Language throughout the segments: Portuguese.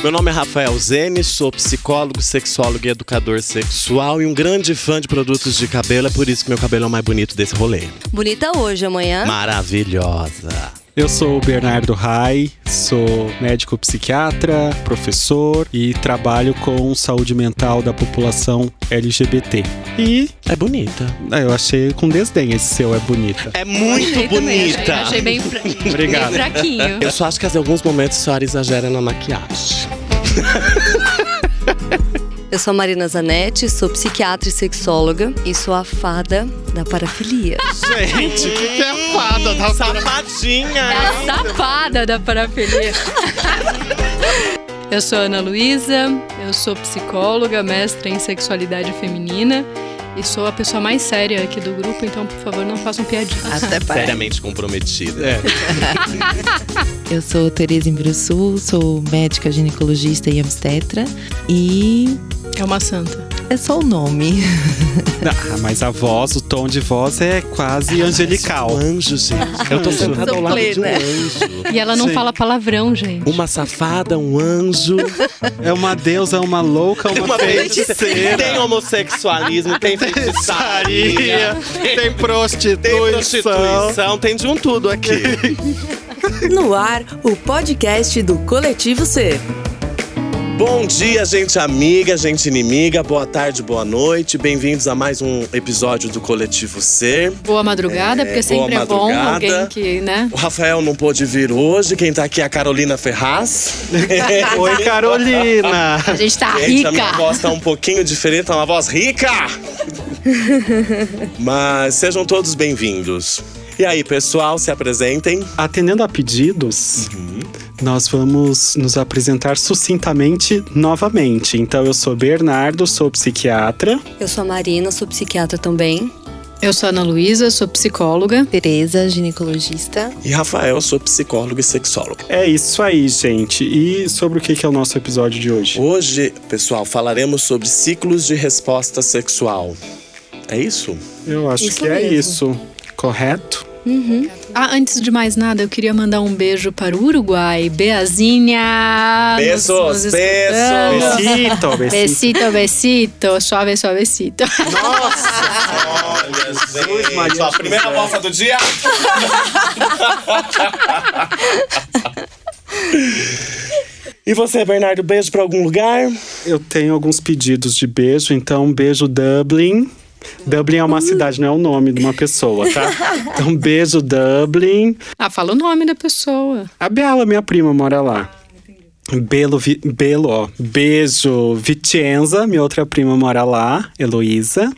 Meu nome é Rafael Zene, sou psicólogo, sexólogo e educador sexual e um grande fã de produtos de cabelo. É por isso que meu cabelo é o mais bonito desse rolê. Bonita hoje, amanhã. Maravilhosa. Eu sou o Bernardo Rai, sou médico psiquiatra, professor e trabalho com saúde mental da população LGBT. E É bonita. ah, eu achei com desdém esse seu é bonita. É muito Achei também, bonita. Achei, achei bem, fra- Obrigado. bem fraquinho. Eu só acho que em alguns momentos a senhora exagera na maquiagem. Eu sou a Marina Zanetti, sou psiquiatra e sexóloga e sou a fada da parafilia. Gente, o que, que é fada da Safadinha! É a safada da parafilia. Eu sou Ana Luísa, eu sou psicóloga, mestra em sexualidade feminina e sou a pessoa mais séria aqui do grupo, então por favor não façam piadinhas. Até parece. Seriamente comprometida. É. Eu sou Tereza Imbruçu, sou médica ginecologista e obstetra e É uma santa. É só o nome. Ah, mas a voz, o tom de voz é quase angelical. Um anjo, gente. Eu tô sentada ao lado de um anjo. E ela não Sim. fala palavrão, gente. Uma safada, um anjo. É uma deusa, uma louca, uma, feiticeira. Tem homossexualismo, tem feitiçaria, tem tem prostituição. prostituição, tem de um tudo aqui. No ar, o podcast do Coletivo C. Bom dia, gente amiga, gente inimiga, boa tarde, boa noite. Bem-vindos a mais um episódio do Coletivo Ser. Boa madrugada, porque boa sempre é bom madrugada. alguém que, né? O Rafael não pôde vir hoje, quem tá aqui é a Carolina Ferraz. Oi, Carolina. A gente tá Gente, a minha rica. voz tá um pouquinho diferente, tá uma voz rica! Mas sejam todos bem-vindos. E aí, pessoal, se apresentem. Atendendo a pedidos, nós vamos nos apresentar sucintamente novamente. Então, eu sou Bernardo, sou psiquiatra. Eu sou a Marina, sou psiquiatra também. Eu sou a Ana Luísa, sou psicóloga. Tereza, ginecologista. E Rafael, sou psicólogo e sexólogo. É isso aí, gente. E sobre o que que é o nosso episódio de hoje? Hoje, pessoal, falaremos sobre ciclos de resposta sexual. É isso? Eu acho Isso que é mesmo. isso. Correto? Ah, antes de mais nada, eu queria mandar um beijo para o Uruguai. Beazinha! Beijos, beijos. Besito, besito. Besito, besito, suave, suavecito. Olha, gente. Maria Ó, primeira José. bolsa do dia. E você, Bernardo, beijo pra algum lugar? Eu tenho alguns pedidos de beijo, então beijo Dublin. Dublin é uma cidade, não é o nome de uma pessoa, tá? Então, beijo Dublin. Ah, fala o nome da pessoa. A Bela, minha prima, mora lá. Belo, Vi- Belo, ó. Beijo Vicenza, minha outra prima mora lá, Heloísa.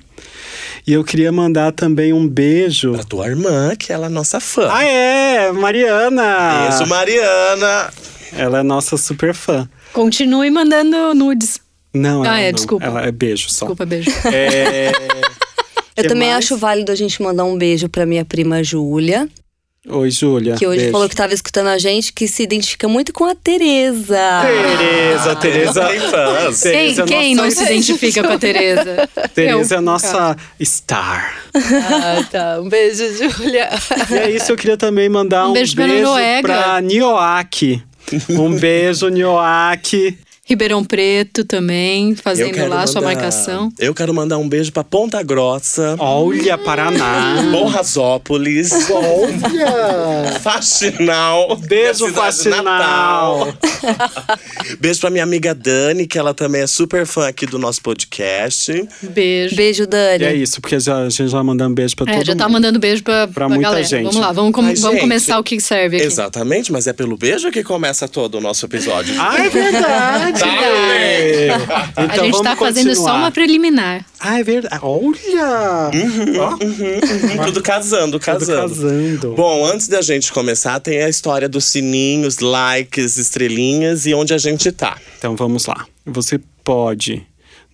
E eu queria mandar também um beijo. Pra tua irmã, que ela é nossa fã. Ah, é! Mariana! Beijo, Mariana. Ela é nossa super fã. Continue mandando nudes. Não, Ah, ela é, não. desculpa. Ela é beijo só. Desculpa, beijo. É... Eu Que também mais? acho válido a gente mandar um beijo pra minha prima Júlia, Oi, Júlia. que hoje beijo. falou que tava escutando a gente, que se identifica muito com a Tereza. Tereza, Tereza. Tem fãs. Quem, Tereza é quem nossa- não se identifica com a Tereza? Tereza é Eu. a nossa star. Ah, tá. Um beijo, Júlia. E é isso, eu queria também mandar Um um, beijo pra Noruega. pra Nioak. Um beijo, Nioak. Ribeirão Preto também, fazendo lá sua marcação. Eu quero mandar um beijo pra Ponta Grossa. Olha, Paraná. Borrasópolis. Faxinal. Beijo, minha cidade Faxinal. natal. Beijo pra minha amiga Dani, que ela também é super fã aqui do nosso podcast. Beijo. Beijo, Dani. E é isso, porque já, a gente já mandou um beijo pra É, todo já tá mundo. mandando beijo pra, Pra pra muita galera. gente. Vamos lá, vamos, com- Mas, vamos gente, começar o que serve aqui. Exatamente, mas é pelo beijo que começa todo o nosso episódio. Ah, é verdade! Tá, então, a gente vamos tá fazendo só continuar. uma preliminar. Ah, é verdade. Olha! Ó, Hum, Tudo casando, tudo casando. casando. Bom, antes da gente começar, tem a história dos sininhos, likes, estrelinhas e onde a gente tá. Então vamos lá. Você pode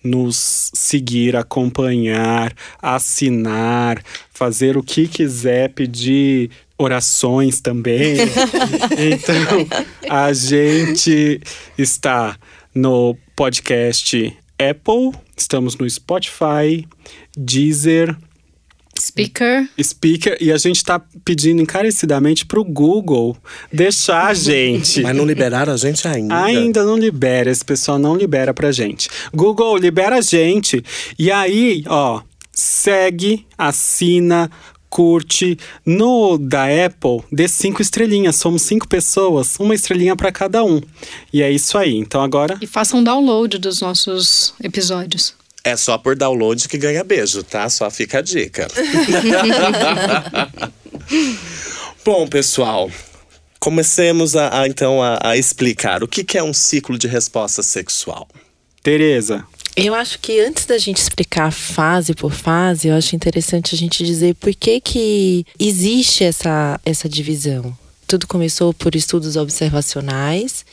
nos seguir, acompanhar, assinar, fazer o que quiser, pedir orações também. então, a gente está no podcast Apple, estamos no Spotify, Deezer, Speaker. speaker e a gente tá pedindo encarecidamente pro Google deixar a gente. Mas não liberaram a gente ainda. Ainda não libera, esse pessoal não libera pra gente. Google, libera a gente. E aí, ó, segue, assina, curte. No da Apple, dê cinco estrelinhas. Somos cinco pessoas, uma estrelinha pra cada um. E é isso aí. Então agora. E façam download dos nossos episódios. É só por download que ganha beijo, tá? Só fica a dica. Bom, pessoal, comecemos a, a, então a, a explicar o que, que é um ciclo de resposta sexual. Tereza, Eu acho que antes da gente explicar fase por fase, eu acho interessante a gente dizer por que, que existe essa, essa divisão. Tudo começou por estudos observacionais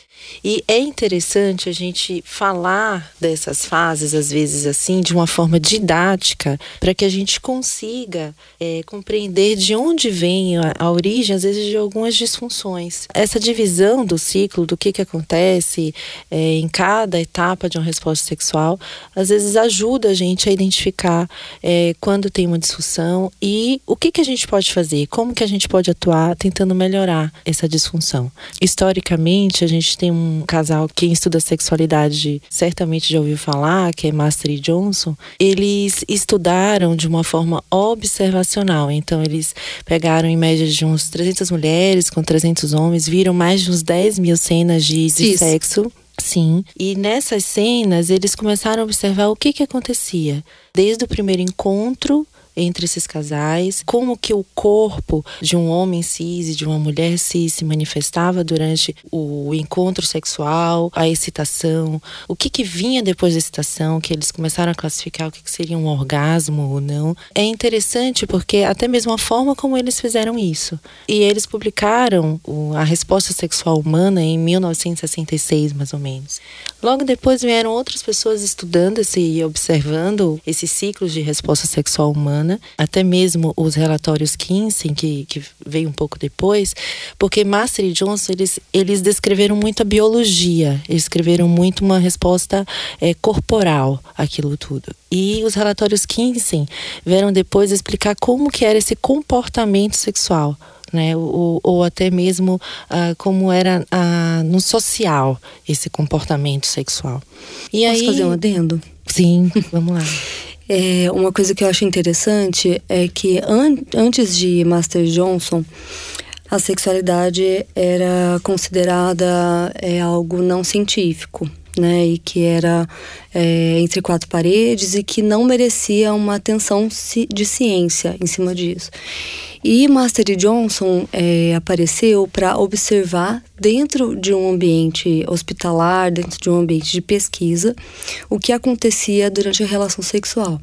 e é interessante a gente falar dessas fases, às vezes assim, de uma forma didática, para que a gente consiga é, compreender de onde vem a, a origem, às vezes, de algumas disfunções. Essa divisão do ciclo, do que, que acontece é, em cada etapa de uma resposta sexual, às vezes ajuda a gente a identificar é, quando tem uma disfunção e o que, que a gente pode fazer, como que a gente pode atuar tentando melhorar essa disfunção. Historicamente, a gente tem um casal, quem estuda sexualidade certamente já ouviu falar, que é Master e Johnson. Eles estudaram de uma forma observacional. Então, eles pegaram em média de uns 300 mulheres com 300 homens, viram mais de uns 10 mil cenas de, de sexo. Sim. E nessas cenas, eles começaram a observar o que, que acontecia. Desde o primeiro encontro entre esses casais, como que o corpo de um homem cis e de uma mulher cis se manifestava durante o encontro sexual, a excitação, o que que vinha depois da excitação, que eles começaram a classificar o que, que seria um orgasmo ou não. É interessante porque até mesmo a forma como eles fizeram isso. E eles publicaram a resposta sexual humana em 1966, mais ou menos. Logo depois vieram outras pessoas estudando esse e observando esses ciclos de resposta sexual humana, até mesmo os relatórios Kinsey, que, que veio um pouco depois, porque Master e Johnson, eles, eles descreveram muito a biologia, eles escreveram muito uma resposta eh, corporal àquilo tudo. E os relatórios Kinsey vieram depois explicar como que era esse comportamento sexual né? Ou, ou até mesmo ah, como era ah, no social esse comportamento sexual. E Posso aí, fazer um adendo? sim, vamos lá. É, uma coisa que eu acho interessante é que an- antes de Master Johnson, a sexualidade era considerada é, algo não científico, né? E que era é, entre quatro paredes e que não merecia uma atenção de ciência em cima disso. E Master Johnson é, apareceu para observar dentro de um ambiente hospitalar, dentro de um ambiente de pesquisa, o que acontecia durante a relação sexual.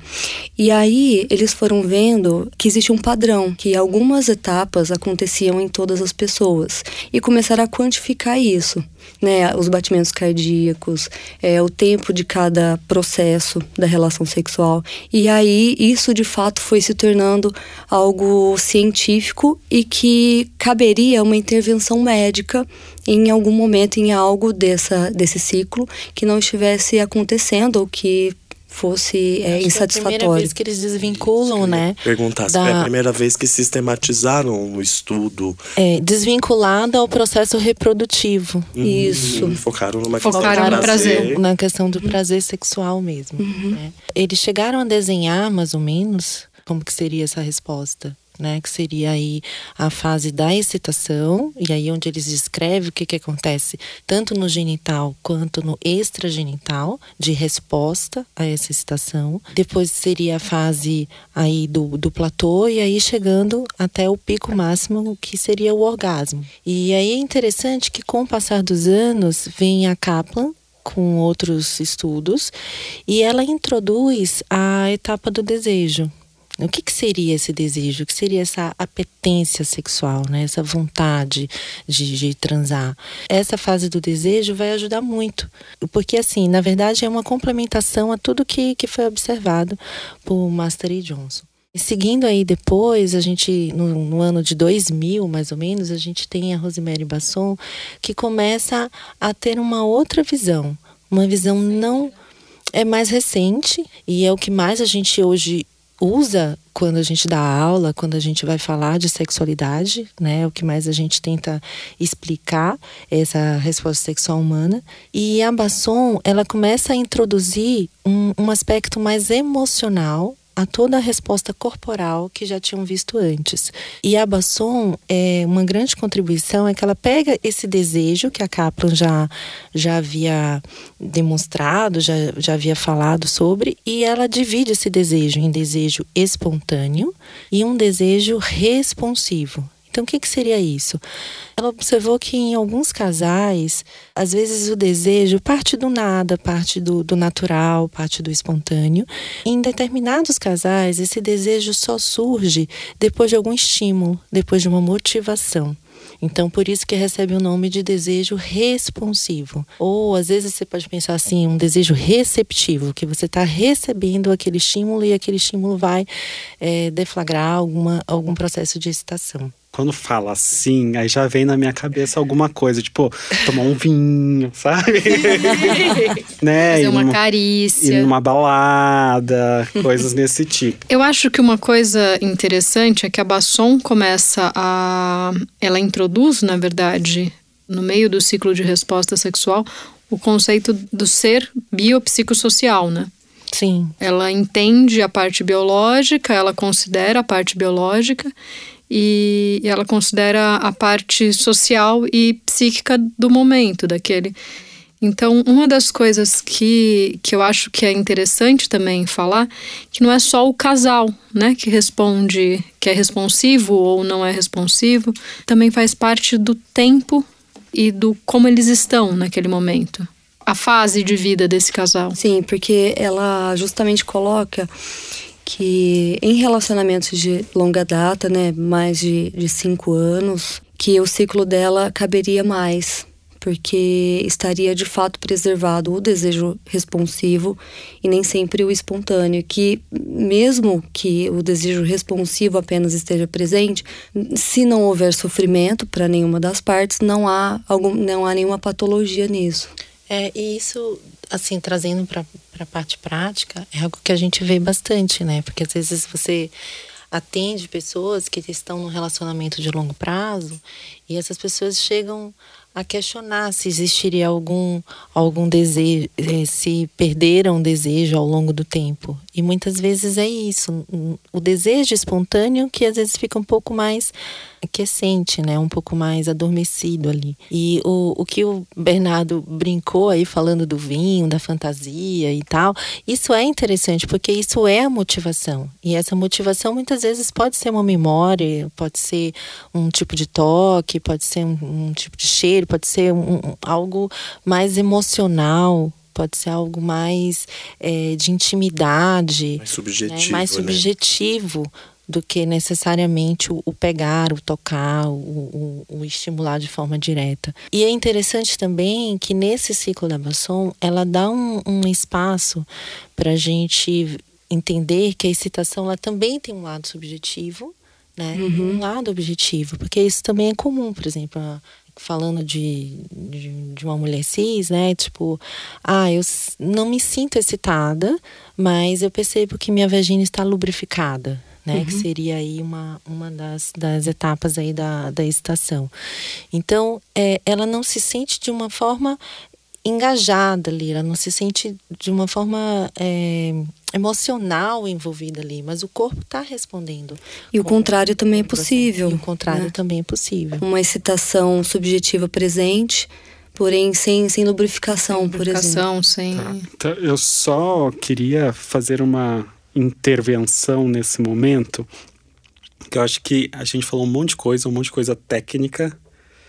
E aí eles foram vendo que existe um padrão, que algumas etapas aconteciam em todas as pessoas e começaram a quantificar isso. Né, os batimentos cardíacos, é, o tempo de cada processo da relação sexual. E aí isso de fato foi se tornando algo científico e que caberia uma intervenção médica em algum momento em algo dessa, desse ciclo que não estivesse acontecendo ou que fosse é, Acho que é a primeira insatisfatório. vez que eles desvinculam, né? Perguntar se Da- foi a primeira vez que sistematizaram o estudo. É, desvinculada ao processo reprodutivo. Isso. Hum, focaram numa questão Focaram de no prazer. Na questão do prazer sexual mesmo. né? Eles chegaram a desenhar, mais ou menos, como que seria essa resposta. Né, que seria aí a fase da excitação, e aí onde eles descrevem o que, que acontece tanto no genital quanto no extragenital, de resposta a essa excitação. Depois seria a fase aí do, do platô, e aí chegando até o pico máximo, que seria o orgasmo. E aí é interessante que com o passar dos anos, vem a Kaplan, com outros estudos e ela introduz a etapa do desejo. O que, que seria esse desejo? O que seria essa apetência sexual, né? essa vontade de, de transar? Essa fase do desejo vai ajudar muito, porque assim, na verdade é uma complementação a tudo que, que foi observado por Master e Johnson. E seguindo aí depois, a gente, no, no ano de 2000, mais ou menos, a gente tem a Rosemary Basson, que começa a ter uma outra visão. Uma visão não. É mais recente e é o que mais a gente hoje usa quando a gente dá aula, quando a gente vai falar de sexualidade, né? O que mais a gente tenta explicar essa resposta sexual humana. E a Basson, ela começa a introduzir um, um aspecto mais emocional a toda a resposta corporal que já tinham visto antes. E a Basson, é, uma grande contribuição é que ela pega esse desejo que a Kaplan já, já havia demonstrado, já, já havia falado sobre, e ela divide esse desejo em desejo espontâneo e um desejo responsivo. Então, o que, que seria isso? Ela observou que em alguns casais, às vezes o desejo parte do nada, parte do, do natural, parte do espontâneo. Em determinados casais, esse desejo só surge depois de algum estímulo, depois de uma motivação. Então, por isso que recebe o nome de desejo responsivo. Ou, às vezes, você pode pensar assim, um desejo receptivo, que você está recebendo aquele estímulo e aquele estímulo vai é, deflagrar alguma, algum processo de excitação quando fala assim, aí já vem na minha cabeça alguma coisa, tipo, tomar um vinho, sabe? né? Fazer uma carícia. Ir numa balada, coisas nesse tipo. Eu acho que uma coisa interessante é que a Basson começa a. Ela introduz, na verdade, no meio do ciclo de resposta sexual, o conceito do ser biopsicossocial, né? Sim. Ela entende a parte biológica, ela considera a parte biológica e ela considera a parte social e psíquica do momento daquele. Então, uma das coisas que, que eu acho que é interessante também falar, que não é só o casal, né, que responde, que é responsivo ou não é responsivo, também faz parte do tempo e do como eles estão naquele momento. A fase de vida desse casal. Sim, porque ela justamente coloca que em relacionamentos de longa data, né, mais de, de cinco anos, que o ciclo dela caberia mais, porque estaria de fato preservado o desejo responsivo e nem sempre o espontâneo, que mesmo que o desejo responsivo apenas esteja presente, se não houver sofrimento para nenhuma das partes, não há algum, não há nenhuma patologia nisso. É, e isso assim, trazendo para a parte prática, é algo que a gente vê bastante, né? Porque às vezes você atende pessoas que estão num relacionamento de longo prazo e essas pessoas chegam a questionar se existiria algum algum desejo, eh, se perderam um desejo ao longo do tempo. E muitas vezes é isso, o desejo espontâneo que às vezes fica um pouco mais aquecente, né? Um pouco mais adormecido ali. E o, o que o Bernardo brincou aí falando do vinho, da fantasia e tal, isso é interessante porque isso é a motivação. E essa motivação muitas vezes pode ser uma memória, pode ser um tipo de toque, pode ser um, um tipo de cheiro, pode ser um, algo mais emocional, pode ser algo mais é, de intimidade, mais subjetivo, né? mais subjetivo né? do que necessariamente o, o pegar, o tocar, o, o, o, estimular de forma direta. E é interessante também que nesse ciclo da Basson, ela dá um, um espaço para a gente entender que a excitação ela também tem um lado subjetivo, né? Uhum. Um lado objetivo, porque isso também é comum, por exemplo, falando de, de, de, uma mulher cis, né? Tipo, ah, eu não me sinto excitada, mas eu percebo que minha vagina está lubrificada né? Uhum. Que seria aí uma, uma das, das etapas aí da, da excitação. Então, é, ela não se sente de uma forma engajada ali, ela não se sente de uma forma é, emocional envolvida ali, mas o corpo está respondendo. E o contrário também é possível. E o contrário né? também é possível. Uma excitação subjetiva presente, porém sem, sem lubrificação, sem lubrificação por exemplo. Sem... Tá. Então, eu só queria fazer uma intervenção nesse momento, que eu acho que a gente falou um monte de coisa, um monte de coisa técnica.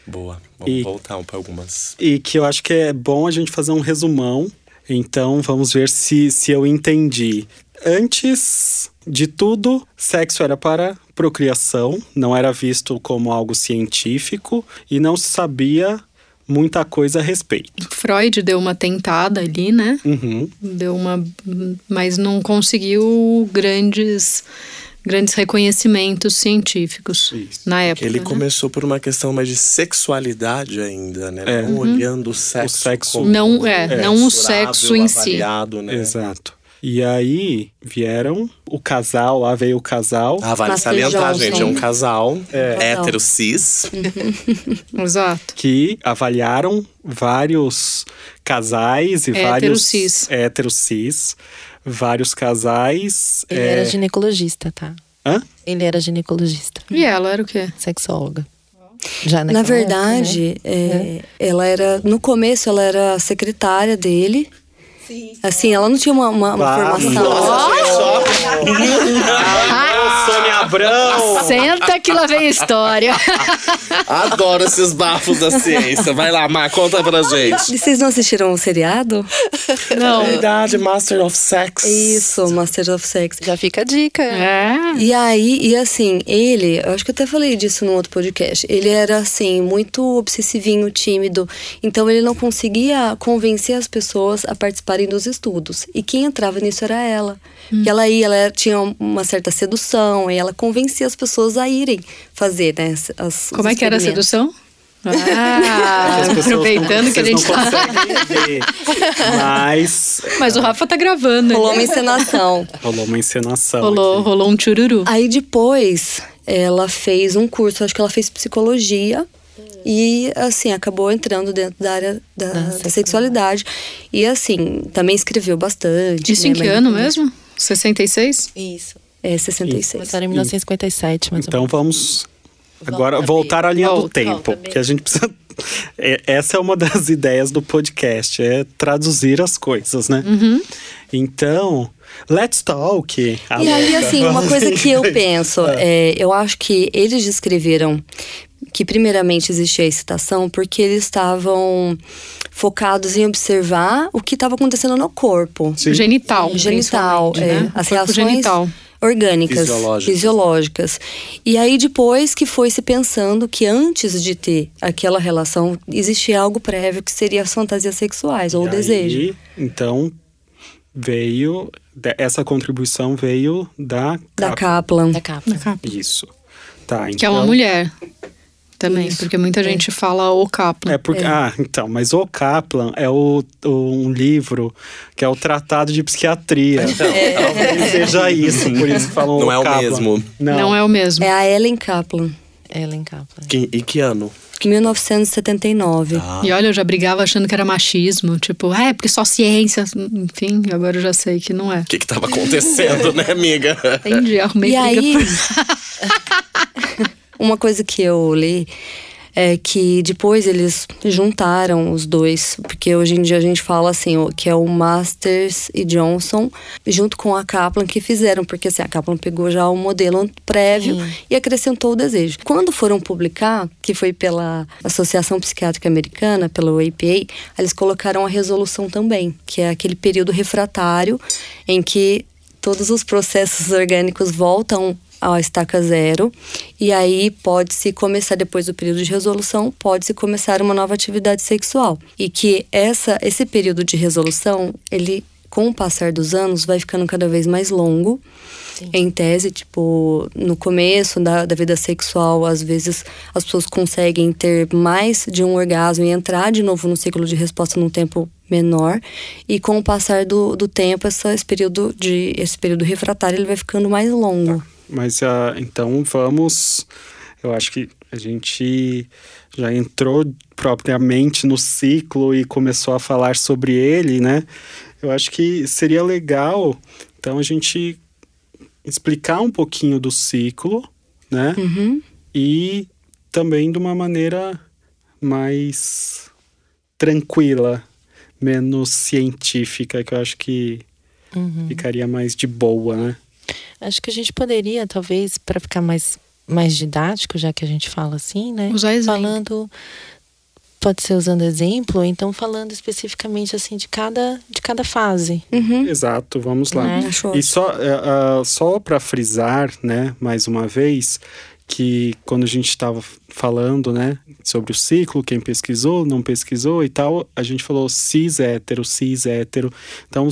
Boa, vamos e, voltar para algumas. E que eu acho que é bom a gente fazer um resumão. Então vamos ver se, se eu entendi. Antes de tudo, sexo era para procriação, não era visto como algo científico e não se sabia muita coisa a respeito. Freud deu uma tentada ali, né? Uhum. Deu uma. Mas não conseguiu grandes grandes reconhecimentos científicos Isso. na época. Ele né? começou por uma questão mais de sexualidade ainda, né? É. Não uhum. olhando o sexo, o sexo como não é, é não o sexo em si. Né? Exato. E aí vieram o casal, lá veio o casal. Ah, vale Master salientar, Johnson. gente. É um casal É. hétero cis. Exato. que avaliaram vários casais e Hétero vários cis. héteros cis, vários casais. Ele é, era ginecologista, tá? Hã? Ele era ginecologista, E ela era o quê? sexóloga. Já Na naquela época, né? verdade, é, ela era. No começo, ela era secretária dele. Sim. Assim, ela não tinha uma, uma, uma formação. Nossa, só. Abrão! Senta que lá vem a história. Adoro esses bafos da ciência. Vai lá, Mar, conta pra gente. E Vocês não assistiram o seriado? Não. Verdade, Master of Sex. Isso, Master of Sex. Já fica a dica. É. E aí, e assim, ele, eu acho que eu até falei disso no outro podcast. Ele era assim, muito obsessivinho, tímido. Então ele não conseguia convencer as pessoas a participarem dos estudos. E quem entrava nisso era ela. E ela ia, ela tinha uma certa sedução, e ela convencia as pessoas a irem fazer, né? As, os Como é que era a sedução? Ah, pessoas aproveitando não, que a gente não tá. ver. Mas Mas o Rafa tá gravando. Rolou né? uma encenação. rolou uma encenação. Rolou, aqui. rolou um chururu. Aí depois ela fez um curso, acho que ela fez psicologia. E assim, acabou entrando dentro da área da, da sexualidade. sexualidade. E assim, também escreveu bastante. Isso né, em que mas- ano mesmo? 66? Isso. É, 66. Começaram em 1957, mais ou Então vamos agora Volta, voltar à linha do Volta, tempo, volta, porque a gente precisa. É, essa é uma das ideias do podcast, é traduzir as coisas, né? Então, let's talk. E aí, assim, uma coisa que eu penso, é, eu acho que eles descreveram que primeiramente existia a excitação porque eles estavam focados em observar o que estava acontecendo no corpo. Sim. Genital. Genital, principalmente, é, né? as reações genital. orgânicas, Fisiológicas. fisiológicas. E aí depois que foi se pensando que antes de ter aquela relação existia algo prévio que seria as fantasias sexuais ou E o desejo. aí, então, veio. Essa contribuição veio da. Da Cap- Kaplan. Da capa. Isso. Tá, então. Que é uma mulher. Também, Isso. porque muita gente fala o Kaplan. É porque, Ah, então, mas o Kaplan é o, o- um livro que é o Tratado de Psiquiatria. Talvez seja isso, por isso que falam Não é o Kaplan. mesmo. Não, Não é o mesmo. É a Ellen Kaplan, Ellen Kaplan. Que- e que ano? em 1979. Ah. E olha, eu já brigava achando que era machismo. Tipo, ah, é porque só ciência. Enfim, agora eu já sei que não é. O que que tava acontecendo, né, amiga? Entendi, arrumei E briga aí, por- uma coisa que eu li é que depois eles juntaram os dois, porque hoje em dia a gente fala assim, que é o Masters e Johnson, junto com a Kaplan, que fizeram, porque assim, a Kaplan pegou já o modelo prévio e acrescentou o desejo. Quando foram publicar, que foi pela Associação Psiquiátrica Americana, pela APA, eles colocaram a resolução também, que é aquele período refratário em que todos os processos orgânicos voltam à estaca zero. E aí pode-se começar depois do período de resolução pode-se começar uma nova atividade sexual. E que essa esse período de resolução ele com o passar dos anos vai ficando cada vez mais longo. Em tese, tipo, no começo da, da vida sexual, às vezes as pessoas conseguem ter mais de um orgasmo e entrar de novo no ciclo de resposta num tempo menor. E com o passar do, do tempo, essa, esse, período de, esse período refratário ele vai ficando mais longo. Mas ah, então vamos. Eu acho que a gente já entrou propriamente no ciclo e começou a falar sobre ele, né? Eu acho que seria legal, então, a gente explicar um pouquinho do ciclo, né? Uhum. E também de uma maneira mais tranquila, menos científica, que eu acho que ficaria mais de boa, né? Acho que a gente poderia, talvez, para ficar mais, mais didático, já que a gente fala assim, né? Usar exemplo. Falando. Pode ser usando exemplo, ou então falando especificamente assim de cada, de cada fase. Uhum. Exato, vamos lá. Né? E só, ah, só para frisar, né, mais uma vez, que quando a gente estava falando, né, sobre o ciclo, quem pesquisou, não pesquisou e tal, a gente falou cis hétero, cis hétero. Então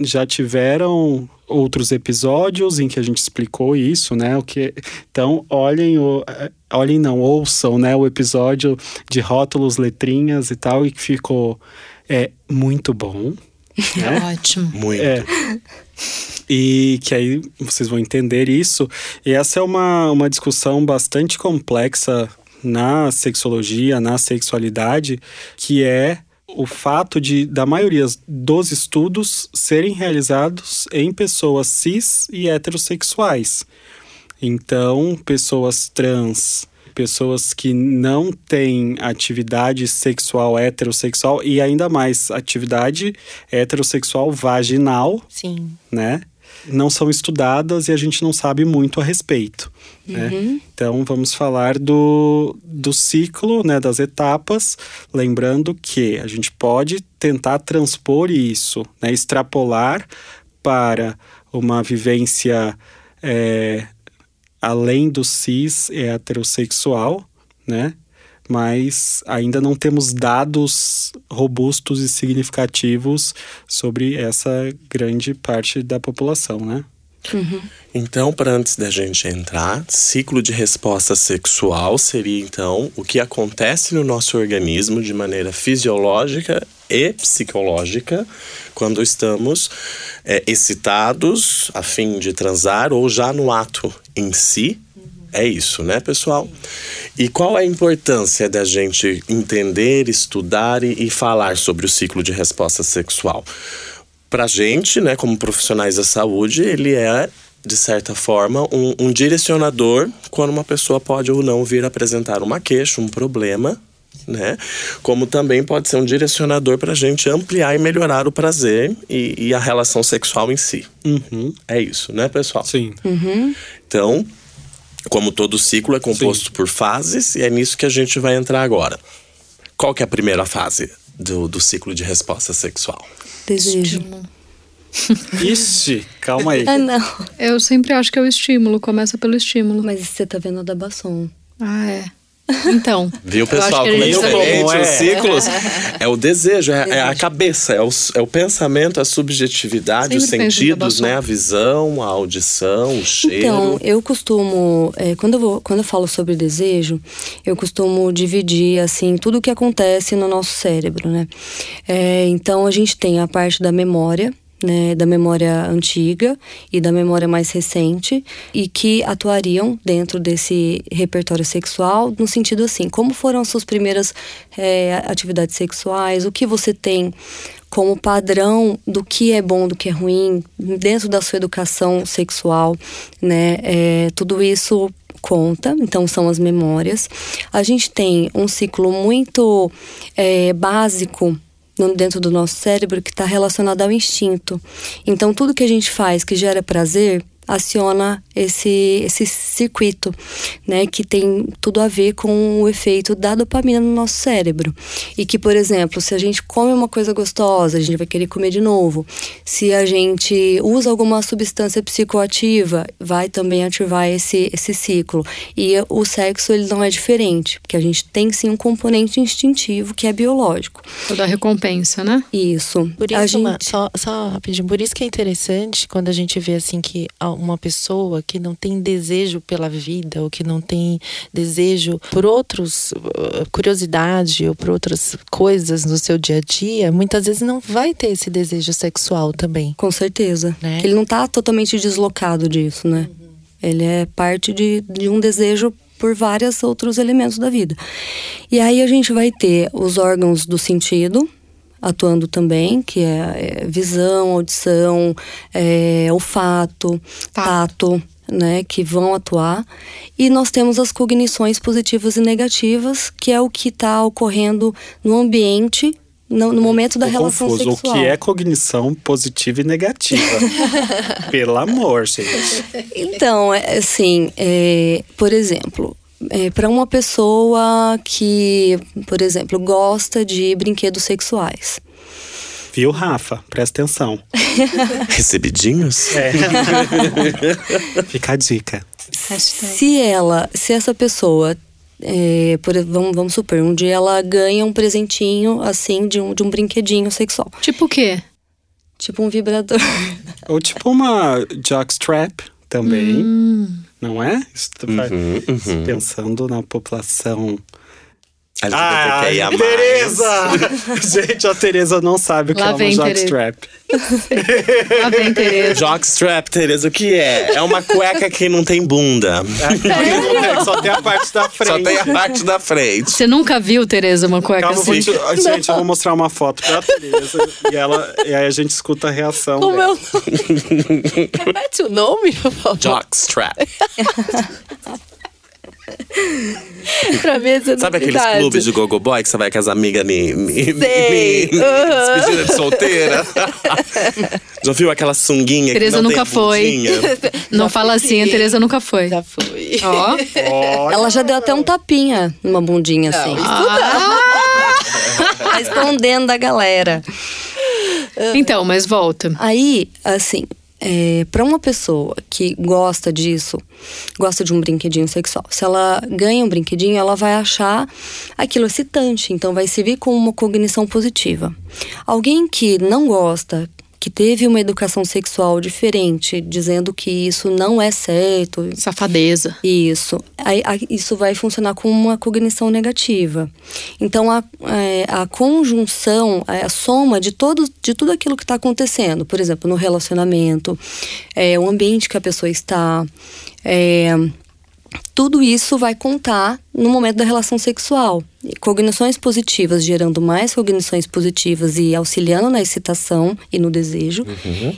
já tiveram outros episódios em que a gente explicou isso, né? O que então olhem o eh, olhem não ouçam, né, o episódio de rótulos, letrinhas e tal e que ficou é muito bom. né? Ótimo. Muito. É. E que aí vocês vão entender isso. E essa é uma, uma discussão bastante complexa na sexologia, na sexualidade, que é o fato de, da maioria dos estudos serem realizados em pessoas cis e heterossexuais. Então, pessoas trans, pessoas que não têm atividade sexual heterossexual e ainda mais atividade heterossexual vaginal, Sim. né? Não são estudadas e a gente não sabe muito a respeito. Né? Então vamos falar do, do ciclo, né, das etapas, lembrando que a gente pode tentar transpor isso, né, extrapolar para uma vivência é, além do cis e heterossexual, né? Mas ainda não temos dados robustos e significativos sobre essa grande parte da população, né? Então, para antes da gente entrar, ciclo de resposta sexual seria então o que acontece no nosso organismo de maneira fisiológica e psicológica quando estamos é, excitados a fim de transar ou já no ato em si. É isso, né, pessoal? E qual é a importância da gente entender, estudar e, e falar sobre o ciclo de resposta sexual? Pra gente, né, como profissionais da saúde, ele é, de certa forma, um, um direcionador quando uma pessoa pode ou não vir apresentar uma queixa, um problema, né? Como também pode ser um direcionador para a gente ampliar e melhorar o prazer e, e a relação sexual em si. Uhum. É isso, né, pessoal? Sim. Então, como todo ciclo é composto por fases, e é nisso que a gente vai entrar agora. Qual que é a primeira fase do, do ciclo de resposta sexual? Desejo. Ixi, calma aí. Ah, não. Eu sempre acho que é o estímulo, começa pelo estímulo. Mas você tá vendo a da Basson. Ah, é. Então. Viu, pessoal? Como é diferente como é? os ciclos? É o desejo, é, é a cabeça, é o, é o pensamento, a subjetividade, os Sempre em sentidos, né? A visão, a audição, o cheiro. Então, eu costumo, é, quando, eu vou, quando eu falo sobre desejo, eu costumo dividir, assim, tudo o que acontece no nosso cérebro, né? É, então, a gente tem a parte da memória, né, da memória antiga e da memória mais recente e que atuariam dentro desse repertório sexual no sentido assim, como foram as suas primeiras é, atividades sexuais, o que você tem como padrão do que é bom, do que é ruim, dentro da sua educação sexual, né? É, tudo isso conta, então são as memórias. A gente tem um ciclo muito é, básico dentro do nosso cérebro que está relacionado ao instinto. Então tudo que a gente faz que gera prazer aciona esse, esse circuito, né, que tem tudo a ver com o efeito da dopamina no nosso cérebro. E que, por exemplo, se a gente come uma coisa gostosa, a gente vai querer comer de novo. Se a gente usa alguma substância psicoativa, vai também ativar esse, esse ciclo. E o sexo, ele não é diferente, porque a gente tem sim um componente instintivo que é biológico. Toda a recompensa, né? Isso. Por a isso, uma- gente... só, só rapidinho, por isso que é interessante quando a gente vê assim que a- uma pessoa que não tem desejo pela vida, ou que não tem desejo por outros, uh, curiosidade ou por outras coisas no seu dia a dia, muitas vezes não vai ter esse desejo sexual também. Com certeza. Né? Ele não tá totalmente deslocado disso, né? Ele é parte de, de um desejo por vários outros elementos da vida. E aí a gente vai ter os órgãos do sentido atuando também, que é, é visão, audição, é, olfato, tato, né, que vão atuar. E nós temos as cognições positivas e negativas, que é o que está ocorrendo no ambiente no, no momento da Tô relação confuso. sexual. O que é cognição positiva e negativa? Pelo amor, gente. Então, é, assim, é, por exemplo, para uma pessoa que, por exemplo, gosta de brinquedos sexuais. Viu, Rafa? Presta atenção. Recebidinhos? É. Fica a dica. Se ela, se essa pessoa, é, por, vamos, vamos supor, um dia ela ganha um presentinho, assim, de um, de um brinquedinho sexual. Tipo o quê? Tipo um vibrador. Ou tipo uma jockstrap também, não é? Uhum, uhum. Pensando na população LGBTQIA+. Ah, Tereza! Gente, a Tereza não sabe o que Lá é uma vem, jockstrap. Lá vem Tereza. Jockstrap, Tereza, o que é? É uma cueca que não tem bunda. É, só tem a parte da frente. Só tem a parte da frente. Você nunca viu, Tereza, uma cueca Calma, assim? te- gente, eu vou mostrar uma foto pra Tereza. e, ela, e aí a gente escuta a reação Como é dela. o nome? Repete o nome, por favor. Jockstrap. Sabe aqueles novidade. clubes de gogo boy que você vai com as amigas ni, ni, Sei, ni- aham. despedida de solteira? Já viu aquela sunguinha Tereza que não nunca tem foi. Não Já fala fui assim, a. Tereza nunca foi. Já foi. Ó. Ela já deu até um tapinha numa bundinha assim. Tá escondendo da galera. Então, mas volta. Aí, assim, é, para uma pessoa que gosta disso, gosta de um brinquedinho sexual, se ela ganha um brinquedinho, ela vai achar aquilo excitante, então vai se ver com uma cognição positiva. Alguém que não gosta, que teve uma educação sexual diferente, dizendo que isso não é certo, Safadeza. isso. Isso vai funcionar como uma cognição negativa. Então, a, é, a conjunção, é, a soma de, todo, de tudo aquilo que está acontecendo, por exemplo, no relacionamento, é, o ambiente que a pessoa está, é, tudo isso vai contar no momento da relação sexual. Cognições positivas gerando mais cognições positivas e auxiliando na excitação e no desejo,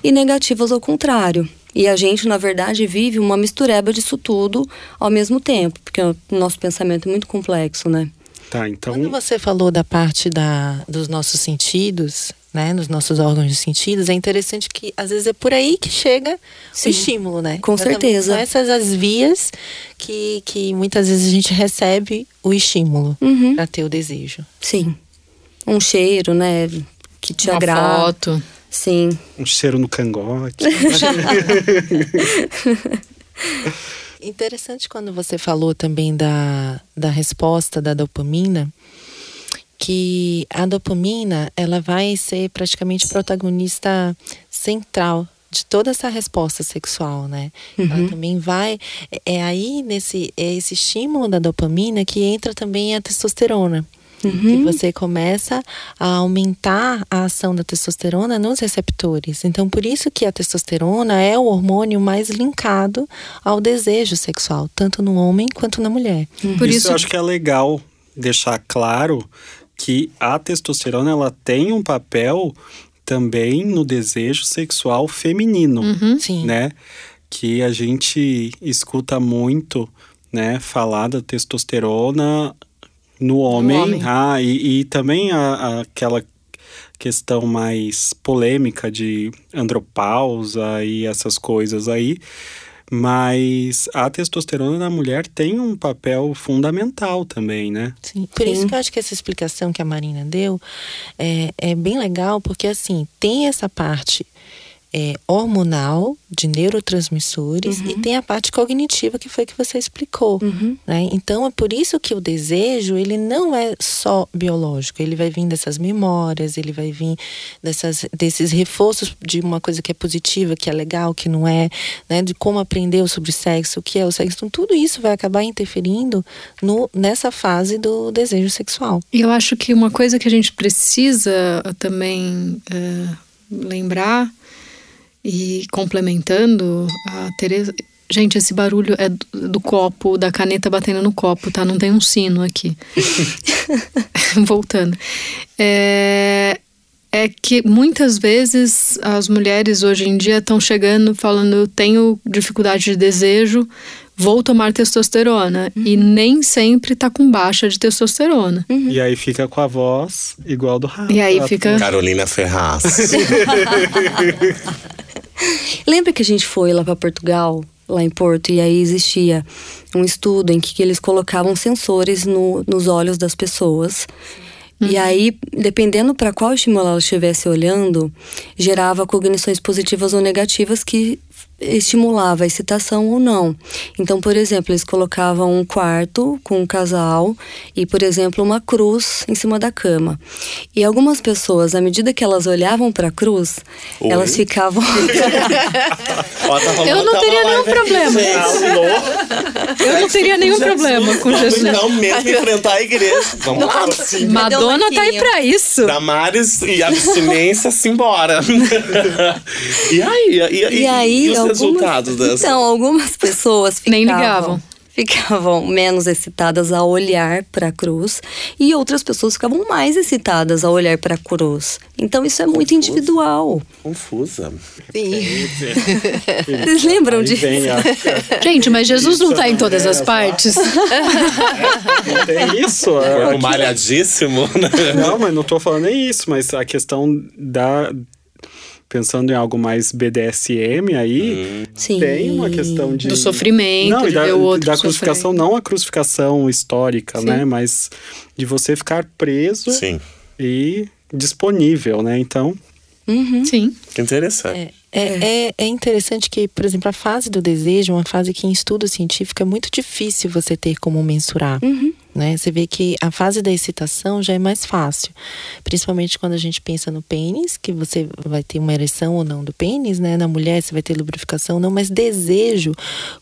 e negativas ao contrário. E a gente, na verdade, vive uma mistureba disso tudo ao mesmo tempo, porque o nosso pensamento é muito complexo, né? Tá, então. Quando você falou da parte da, dos nossos sentidos, né, nos nossos órgãos de sentidos, é interessante que às vezes é por aí que chega Sim. o estímulo, né? Com Exatamente. certeza. São essas as vias que, que muitas vezes a gente recebe o estímulo Uhum. para ter o desejo. Sim. Um cheiro, né? Que te Uma agrada. foto. Sim. Um cheiro no cangote. Interessante quando você falou também da, da resposta da dopamina, que a dopamina ela vai ser praticamente protagonista central de toda essa resposta sexual, né? Ela também vai é- é aí nesse é esse estímulo da dopamina que entra também a testosterona. Que você começa a aumentar a ação da testosterona nos receptores. Então, por isso que a testosterona é o hormônio mais linkado ao desejo sexual, tanto no homem quanto na mulher. Por isso, isso, eu acho que é legal deixar claro que a testosterona ela tem um papel também no desejo sexual feminino, Sim. né? Que a gente escuta muito, né, falar da testosterona no homem, homem. Ah, e, e também a- a- aquela questão mais polêmica de andropausa e essas coisas aí. Mas a testosterona na mulher tem um papel fundamental também, né? Sim. Por Sim. isso que eu acho que essa explicação que a Marina deu é, é bem legal, porque assim, tem essa parte é, hormonal de neurotransmissores e tem a parte cognitiva que foi que você explicou. né? Então é por isso que o desejo ele não é só biológico, ele vai vir dessas memórias, ele vai vir dessas, desses reforços de uma coisa que é positiva, que é legal, que não é, né? de como aprendeu sobre sexo, o que é o sexo. Então tudo isso vai acabar interferindo no, nessa fase do desejo sexual. E eu acho que uma coisa que a gente precisa também é, lembrar e complementando a Tereza. Gente, esse barulho é do, do copo, da caneta batendo no copo, tá? Não tem um sino aqui. Voltando. É, é que muitas vezes as mulheres hoje em dia estão chegando falando: eu tenho dificuldade de desejo, vou tomar testosterona. E nem sempre tá com baixa de testosterona. E aí fica com a voz igual do Rafa. E aí fica- Carolina Ferraz. Lembra que a gente foi lá para Portugal, lá em Porto, e aí existia um estudo em que, eles colocavam sensores no- nos olhos das pessoas. E aí, dependendo para qual estímulo ela estivesse olhando, gerava cognições positivas ou negativas que estimulava a excitação ou não. Então, por exemplo, eles colocavam um quarto com um casal e, por exemplo, uma cruz em cima da cama. E algumas pessoas, à medida que elas olhavam para a cruz, Oi? elas ficavam. Tá Eu não teria nenhum problema. Eu não teria nenhum problema com Jesus. então mesmo enfrentar a igreja. Vamos lá. Sim. Madonna tá aí pra isso. Damares e abstinência, simbora. e aí? E, e, E aí, e resultados dessa? Então, algumas pessoas ficavam, Nem ligavam. Ficavam menos excitadas ao olhar para a cruz e outras pessoas ficavam mais excitadas ao olhar para a cruz. Então isso é muito individual. Confusa. Sim. Vocês lembram vem a, Gente, mas Jesus não tá em todas as partes. não tem isso. é aqui- malhadíssimo, né? Não, mas não tô falando nem isso, mas a questão da. Pensando em algo mais BDSM aí, Sim. tem uma questão de. Do sofrimento, não, e de da, ver o outro da crucificação, sofrendo. não a crucificação histórica, né? Mas de você ficar preso Sim. e disponível, né? Então, Uhum. Sim. Que interessante. É, é, é interessante que, por exemplo, a fase do desejo é uma fase que em estudo científico é muito difícil você ter como mensurar. Né? Você vê que a fase da excitação já é mais fácil. Principalmente quando a gente pensa no pênis, que você vai ter uma ereção ou não do pênis, né? Na mulher você vai ter lubrificação ou não, mas desejo,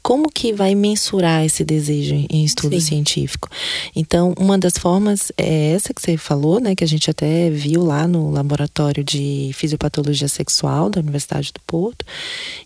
como que vai mensurar esse desejo em estudo Sim. científico? Então, uma das formas é essa que você falou, né? Que a gente até viu lá no laboratório de fisiopatologia sexual da Universidade do Porto.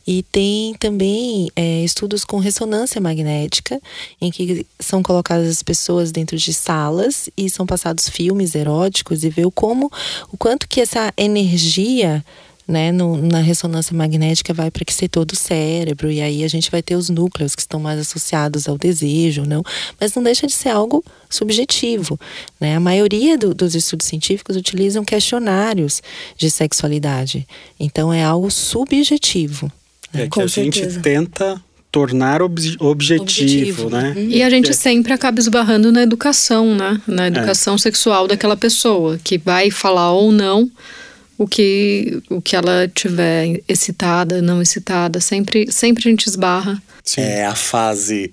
E tem também é, estudos com ressonância magnética, em que são colocadas as pessoas dentro de salas e são passados filmes eróticos e o como, o quanto que essa energia né, no- na ressonância magnética vai para que setor do cérebro e aí a gente vai ter os núcleos que estão mais associados ao desejo, não? Mas não deixa de ser algo subjetivo, né? A maioria do- dos estudos científicos utilizam questionários de sexualidade, então é algo subjetivo. é que Com a gente certeza. tenta tornar obje- objetivo, Objetivo. né? E a gente sempre acaba esbarrando na educação, né? Na educação sexual daquela pessoa, que vai falar ou não o que, o que ela tiver excitada, não excitada. Sempre, sempre a gente esbarra. É a fase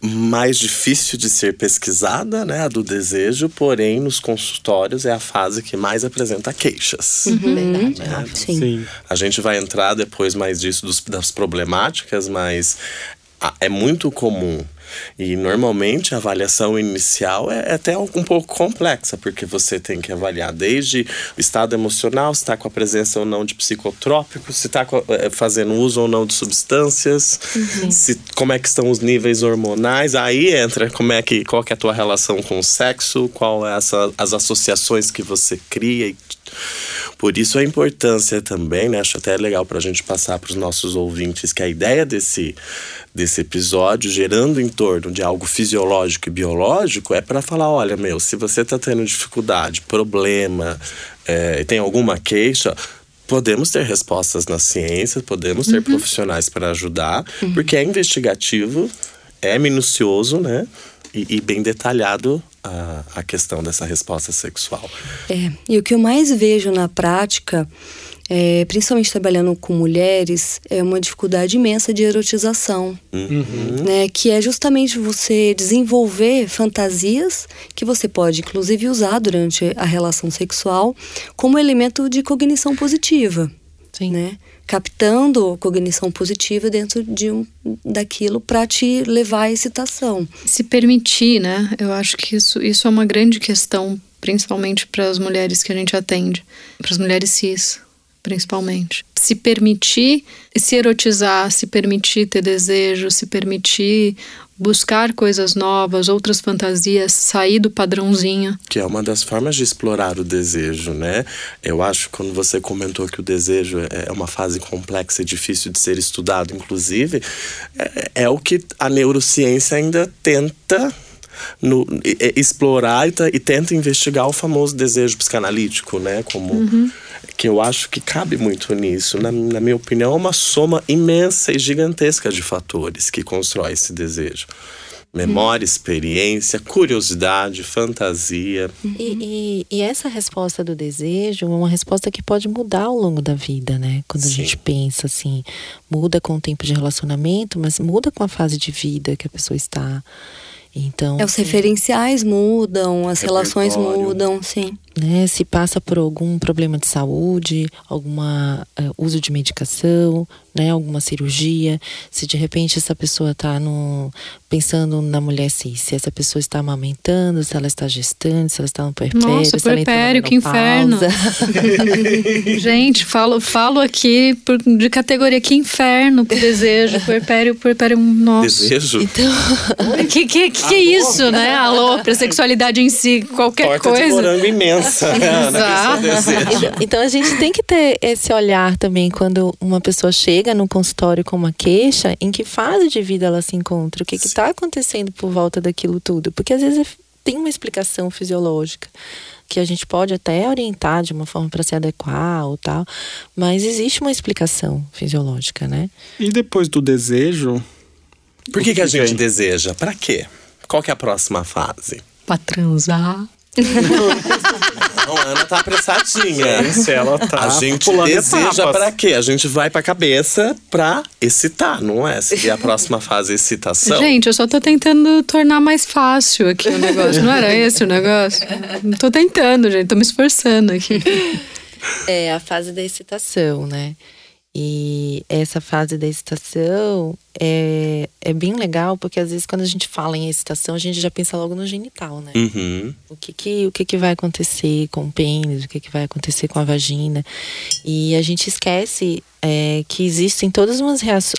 mais difícil de ser pesquisada, né? A do desejo, porém, nos consultórios é a fase que mais apresenta queixas. Verdade. né? Sim. Sim. A gente vai entrar depois mais disso dos- das problemáticas, mas é muito comum. E normalmente a avaliação inicial é até um pouco complexa, porque você tem que avaliar desde o estado emocional, se está com a presença ou não de psicotrópicos, se está fazendo uso ou não de substâncias, se, como é que estão os níveis hormonais. Aí entra como é que, qual que é a tua relação com o sexo, qual é essa, as associações que você cria e por isso a importância também, né? Acho até legal para a gente passar para os nossos ouvintes que a ideia desse, desse episódio, gerando em torno de algo fisiológico e biológico, é para falar: olha, meu, se você está tendo dificuldade, problema, é, tem alguma queixa. Podemos ter respostas na ciência, podemos ter profissionais para ajudar, porque é investigativo, é minucioso, né? E, e bem detalhado a, a questão dessa resposta sexual. É, e o que eu mais vejo na prática, é, principalmente trabalhando com mulheres, é uma dificuldade imensa de erotização. Né, que é justamente você desenvolver fantasias que você pode, inclusive, usar durante a relação sexual como elemento de cognição positiva. Sim. Né? Captando cognição positiva dentro de um, daquilo para te levar à excitação. Se permitir, né? Eu acho que isso, isso é uma grande questão, principalmente para as mulheres que a gente atende, para as mulheres cis, principalmente. Se permitir se erotizar, se permitir ter desejo, se permitir buscar coisas novas, outras fantasias, sair do padrãozinho. Que é uma das formas de explorar o desejo, né? Eu acho que quando você comentou que o desejo é uma fase complexa e difícil de ser estudado, inclusive, é, é o que a neurociência ainda tenta no, explorar e, e tenta investigar o famoso desejo psicanalítico, né? Como que eu acho que cabe muito nisso. Na, na minha opinião, é uma soma imensa e gigantesca de fatores que constrói esse desejo. Memória, experiência, curiosidade, fantasia. E, e, e, essa resposta do desejo é uma resposta que pode mudar ao longo da vida, né? Quando Sim. a gente pensa assim, muda com o tempo de relacionamento, mas muda com a fase de vida que a pessoa está. Então, é, os referenciais mudam, as relações mudam, sim. Né, se passa por algum problema de saúde, algum uh, eh, uso de medicação, né, alguma cirurgia, se de repente essa pessoa está pensando na mulher cis, se essa pessoa está amamentando, se ela está gestando, se ela está no puerpério, Nossa, se puerpério, que inferno. Gente, falo, falo aqui por, de categoria que inferno pro desejo, puerpério, puerpério, nossa. Desejo? Então, que, que, que, que é isso, né? Alô, pra sexualidade em si, qualquer Torta coisa. de morango imensa. então a gente tem que ter esse olhar também quando uma pessoa chega no consultório com uma queixa, em que fase de vida ela se encontra, o que está acontecendo por volta daquilo tudo. Porque às vezes tem uma explicação fisiológica que a gente pode até orientar de uma forma para se adequar ou tal, mas existe uma explicação fisiológica, né? E depois do desejo, por que, que, que a gente deseja? Para quê? Qual que é a próxima fase? Para transar. Não, a Ana tá apressadinha. Sim, ela tá a gente deseja para quê? A gente vai pra cabeça pra excitar, não é? Seria a próxima fase excitação. Gente, eu só tô tentando tornar mais fácil aqui o negócio. Não era esse o negócio? Tô tentando, gente. Tô me esforçando aqui. É a fase da excitação, né? E essa fase da excitação é, é bem legal, porque às vezes quando a gente fala em excitação, a gente já pensa logo no genital, né? Uhum. O, que, que, o que, que vai acontecer com o pênis, o que, que vai acontecer com a vagina. E a gente esquece é, que existem todas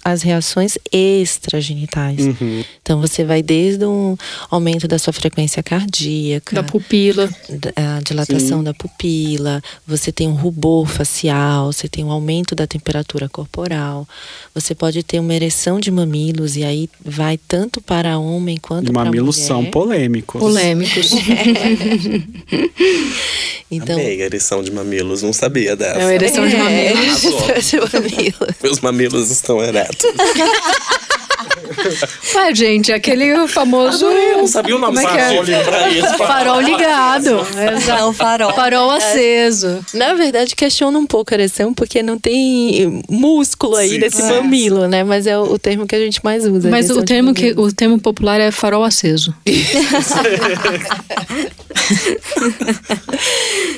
as reações extragenitais. Uhum. Então você vai desde um aumento da sua frequência cardíaca, da pupila, a dilatação Sim. da pupila, você tem um rubor facial, você tem um aumento da temperatura corporal, você pode ter uma ereção de mamilos e aí vai tanto para homem quanto para mulher. Mamilos são polêmicos. Polêmicos. então, Amei a ereção de mamilos, não sabia dessa. É a ereção de mamilos. É, mamilos. Meus mamilos estão eretos. Ué, gente, aquele famoso. eu não sabia o nome Como é que é? isso. Farol ligado. É o farol. Farol aceso. Na verdade, questiona um pouco a ereção, porque não tem músculo aí Sim. nesse É. mamilo, né? Mas é o, o termo que a gente mais usa. Mas o termo, que, o termo popular é farol aceso.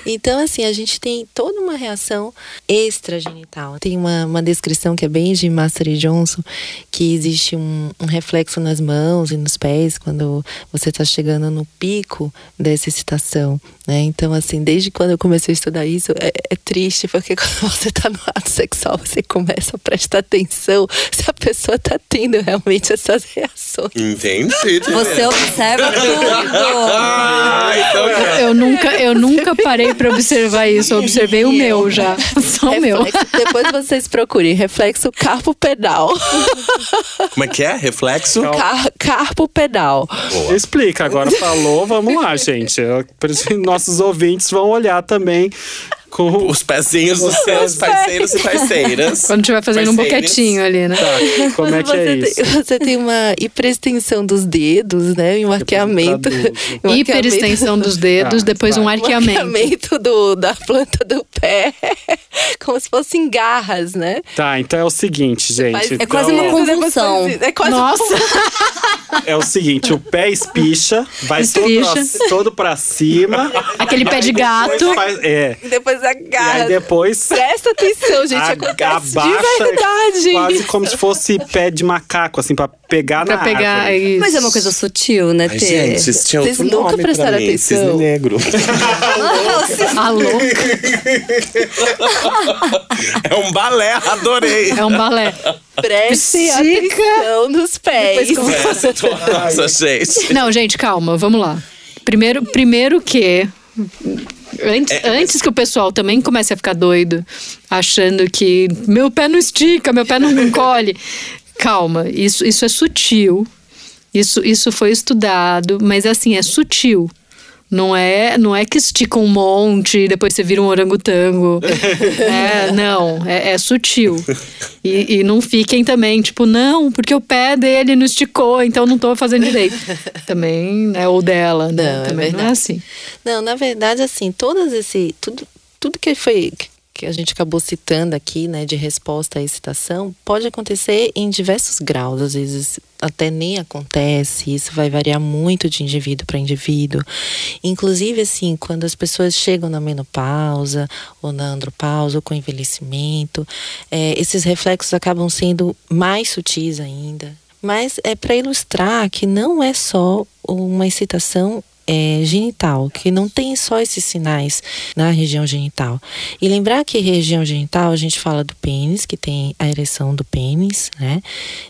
Então, assim, a gente tem toda uma reação extragenital. Tem uma, uma descrição que é bem de Master Johnson, que existe um, um reflexo nas mãos e nos pés quando você está chegando no pico dessa excitação, né? Então, assim, desde quando eu comecei a estudar isso, é, é triste, porque quando você está no ato sexual, você começa a prestar atenção se a pessoa está tendo realmente essas reações. Entendi. Você observa tudo. Ah, então já. Eu nunca, eu nunca parei pra observar isso. Eu observei o meu já. Só o meu. Depois vocês procurem reflexo carpo pedal. Como é que é? Reflexo? Car carpo pedal. Boa. Explica, agora falou, vamos lá, gente. Eu- por isso, Nossos ouvintes vão olhar também com Os pezinhos dos seus parceiros e parceiras. Quando tiver fazendo um Parceiras. boquetinho ali, né? Tá, como é que você, é isso? tem, você tem uma hiperextensão dos dedos, né? E um arqueamento. um Hiperextensão dos dedos, Ah, depois um vai. arqueamento. arqueamento do, da planta do pé. Como se fossem garras, né? Tá, então é o seguinte, gente. Faz- É quase uma Então, convulsão. É quase Nossa, É o seguinte, o pé espicha, vai Espicha. Todo, pra, todo pra cima. aquele pé de gato. faz- é. Depois a E garra. aí depois Presta atenção, gente. a- acontece de abaixa verdade. quase como se fosse pé de macaco, assim, pra pegar Pra na pegar árvore. isso. Mas é uma coisa sutil, né, Ai, Tê? gente, vocês tinham Vocês outro nunca nome pra prestaram mim. atenção? Cisne negro. Alô? É um balé, adorei. É um balé. Estica. atenção nos pés. Nossa, gente. Não, gente, calma, vamos lá. Primeiro, primeiro que. Antes, antes que o pessoal também comece a ficar doido, achando que meu pé não estica, meu pé não encolhe. Calma, isso, isso é sutil. Isso, isso foi estudado, mas assim, é sutil. Não é, não é que estica um monte e depois você vira um orangotango. é, não, é, é sutil. E, e, não fiquem também, tipo, não, porque o pé dele não esticou, então não tô fazendo direito. Também, né? Ou dela, né? Não, é também é não é assim. Não, na verdade, assim, todas esse. Tudo, tudo que foi que a gente acabou citando aqui, né, de resposta à excitação, pode acontecer em diversos graus, às vezes até nem acontece, isso vai variar muito de indivíduo para indivíduo. Inclusive, assim, quando as pessoas chegam na menopausa ou na andropausa ou com envelhecimento, é, esses reflexos acabam sendo mais sutis ainda. Mas é para ilustrar que não é só uma excitação é, genital, que não tem só esses sinais na região genital. E lembrar que região genital a gente fala do pênis, que tem a ereção do pênis, né?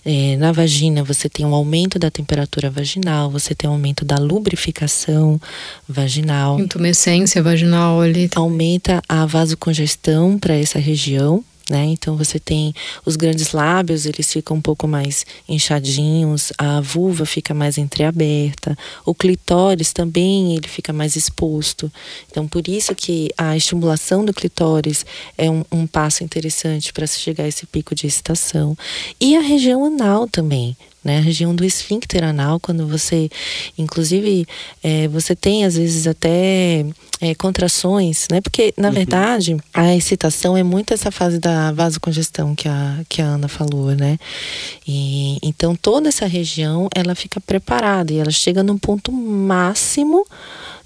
É, na vagina você tem um aumento da temperatura vaginal, você tem um aumento da lubrificação vaginal. Intumescência vaginal ali. Aumenta a vasocongestão para essa região, né? Então você tem os grandes lábios, eles ficam um pouco mais inchadinhos, a vulva fica mais entreaberta, o clitóris também ele fica mais exposto. Então por isso que a estimulação do clitóris é um, um passo interessante para se chegar a esse pico de excitação. E a região anal também, né? A região do esfíncter anal, quando você, inclusive, é, você tem às vezes até é, contrações, né? Porque, na uhum. verdade, a excitação é muito essa fase da vasocongestão que a, que a Ana falou, né? E, então, toda essa região, ela fica preparada e ela chega num ponto máximo,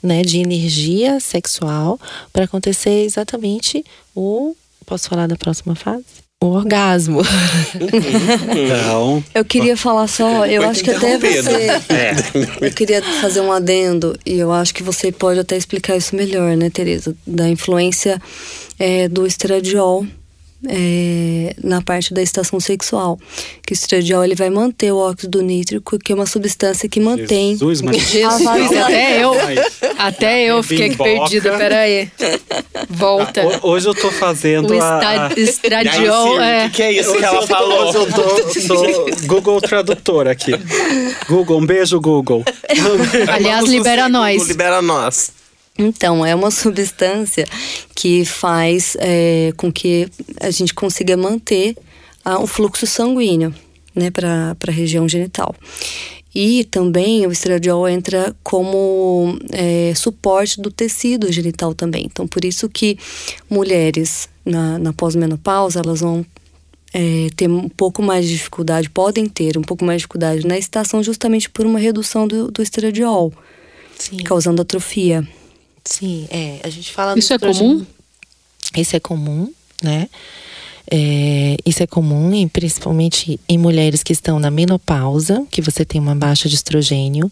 né, de energia sexual para acontecer exatamente o... Posso falar da próxima fase? O orgasmo. Não. Eu queria falar só, eu acho que até você. É. Eu queria fazer um adendo, e eu acho que você pode até explicar isso melhor, né, Tereza? Da influência é, do estradiol é, na parte da estação sexual. Que o estradiol ele vai manter o óxido nítrico, que é uma substância que mantém. Jesus, mas... Jesus até eu, até eu fiquei Bimboca. perdida. Peraí. Volta. Ah, hoje eu tô fazendo o a... estradiol. É. O que, que é isso que ela falou? Hoje eu tô, tô Google Tradutor aqui. Google, um beijo, Google. Aliás, libera nós. Libera nós. Então, é uma substância que faz é, com que a gente consiga manter ah, o fluxo sanguíneo né, para a região genital. E também o estradiol entra como é, suporte do tecido genital também. Então, por isso que mulheres na, na pós-menopausa, elas vão é, ter um pouco mais de dificuldade, podem ter um pouco mais de dificuldade na estação justamente por uma redução do, do estradiol, Sim. causando atrofia. Sim, é. A gente fala Isso é comum? Isso é comum, né? É, isso é comum, e principalmente em mulheres que estão na menopausa, que você tem uma baixa de estrogênio,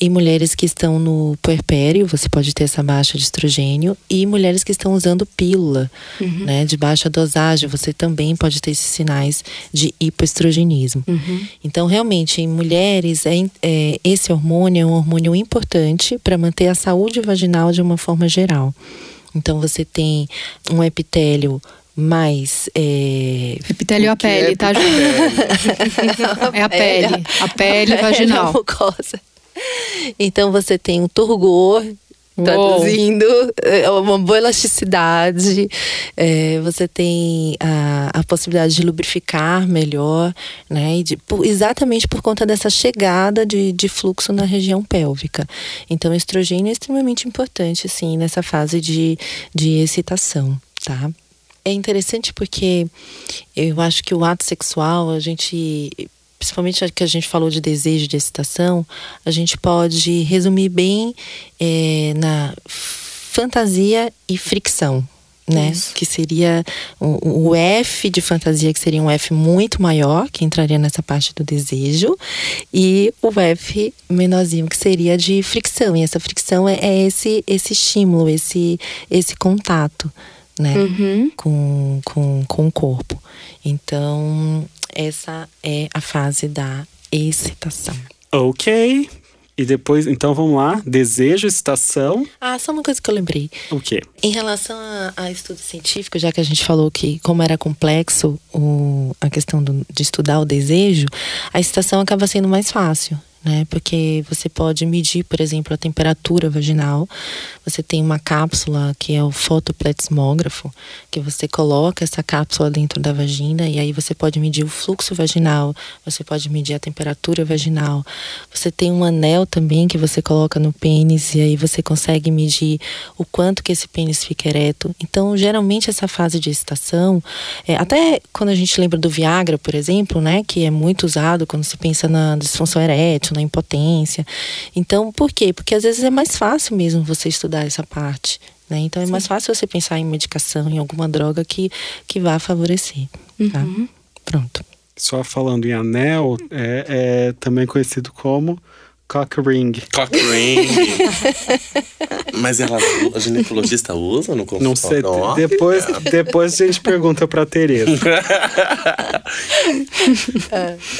e mulheres que estão no puerpério, você pode ter essa baixa de estrogênio, e mulheres que estão usando pílula, uhum. né, de baixa dosagem, você também pode ter esses sinais de hipoestrogenismo. Uhum. Então, realmente, em mulheres, é, é, esse hormônio é um hormônio importante para manter a saúde vaginal de uma forma geral. Então, você tem um epitélio mais. É... Epitélio é a pele, é tá, é a pele. A pele vaginal. Então você tem um turgor traduzindo, é uma boa elasticidade, é, você tem a, a possibilidade de lubrificar melhor, né? De, por, exatamente por conta dessa chegada de, de fluxo na região pélvica. Então, o estrogênio é extremamente importante, assim, nessa fase de, de excitação, tá? É interessante porque eu acho que o ato sexual, a gente, principalmente que a gente falou de desejo, de excitação, a gente pode resumir bem é, na fantasia e fricção. Né? Isso. Que seria o, o, F de fantasia, que seria um F muito maior, que entraria nessa parte do desejo, e o F menorzinho, que seria de fricção. E essa fricção é, é esse, esse estímulo, esse, esse contato né? Uhum. Com, com, com o corpo. Então, essa é a fase da excitação. Ok. E depois, então vamos lá. Desejo, excitação. Ah, só uma coisa que eu lembrei. O quê? Em relação a, a estudo científico, já que a gente falou que, como era complexo o, a questão do, de estudar o desejo, a excitação acaba sendo mais fácil né? Porque você pode medir, por exemplo, a temperatura vaginal. Você tem uma cápsula que é o fotopletismógrafo, que você coloca essa cápsula dentro da vagina e aí você pode medir o fluxo vaginal, você pode medir a temperatura vaginal. Você tem um anel também que você coloca no pênis e aí você consegue medir o quanto que esse pênis fica ereto. Então, geralmente essa fase de excitação, é, até quando a gente lembra do Viagra, por exemplo, né, que é muito usado quando se pensa na disfunção erétil, na impotência. Então, por quê? Porque às vezes é mais fácil mesmo você estudar essa parte. Né? Então é Sim. mais fácil você pensar em medicação, em alguma droga que, que vá favorecer. Tá? Uhum. Pronto. Só falando em anel, é, é também conhecido como Cock ring. Cock ring. Mas ela, a ginecologista usa no consultório? Não sei. Depois, depois a gente pergunta pra Tereza.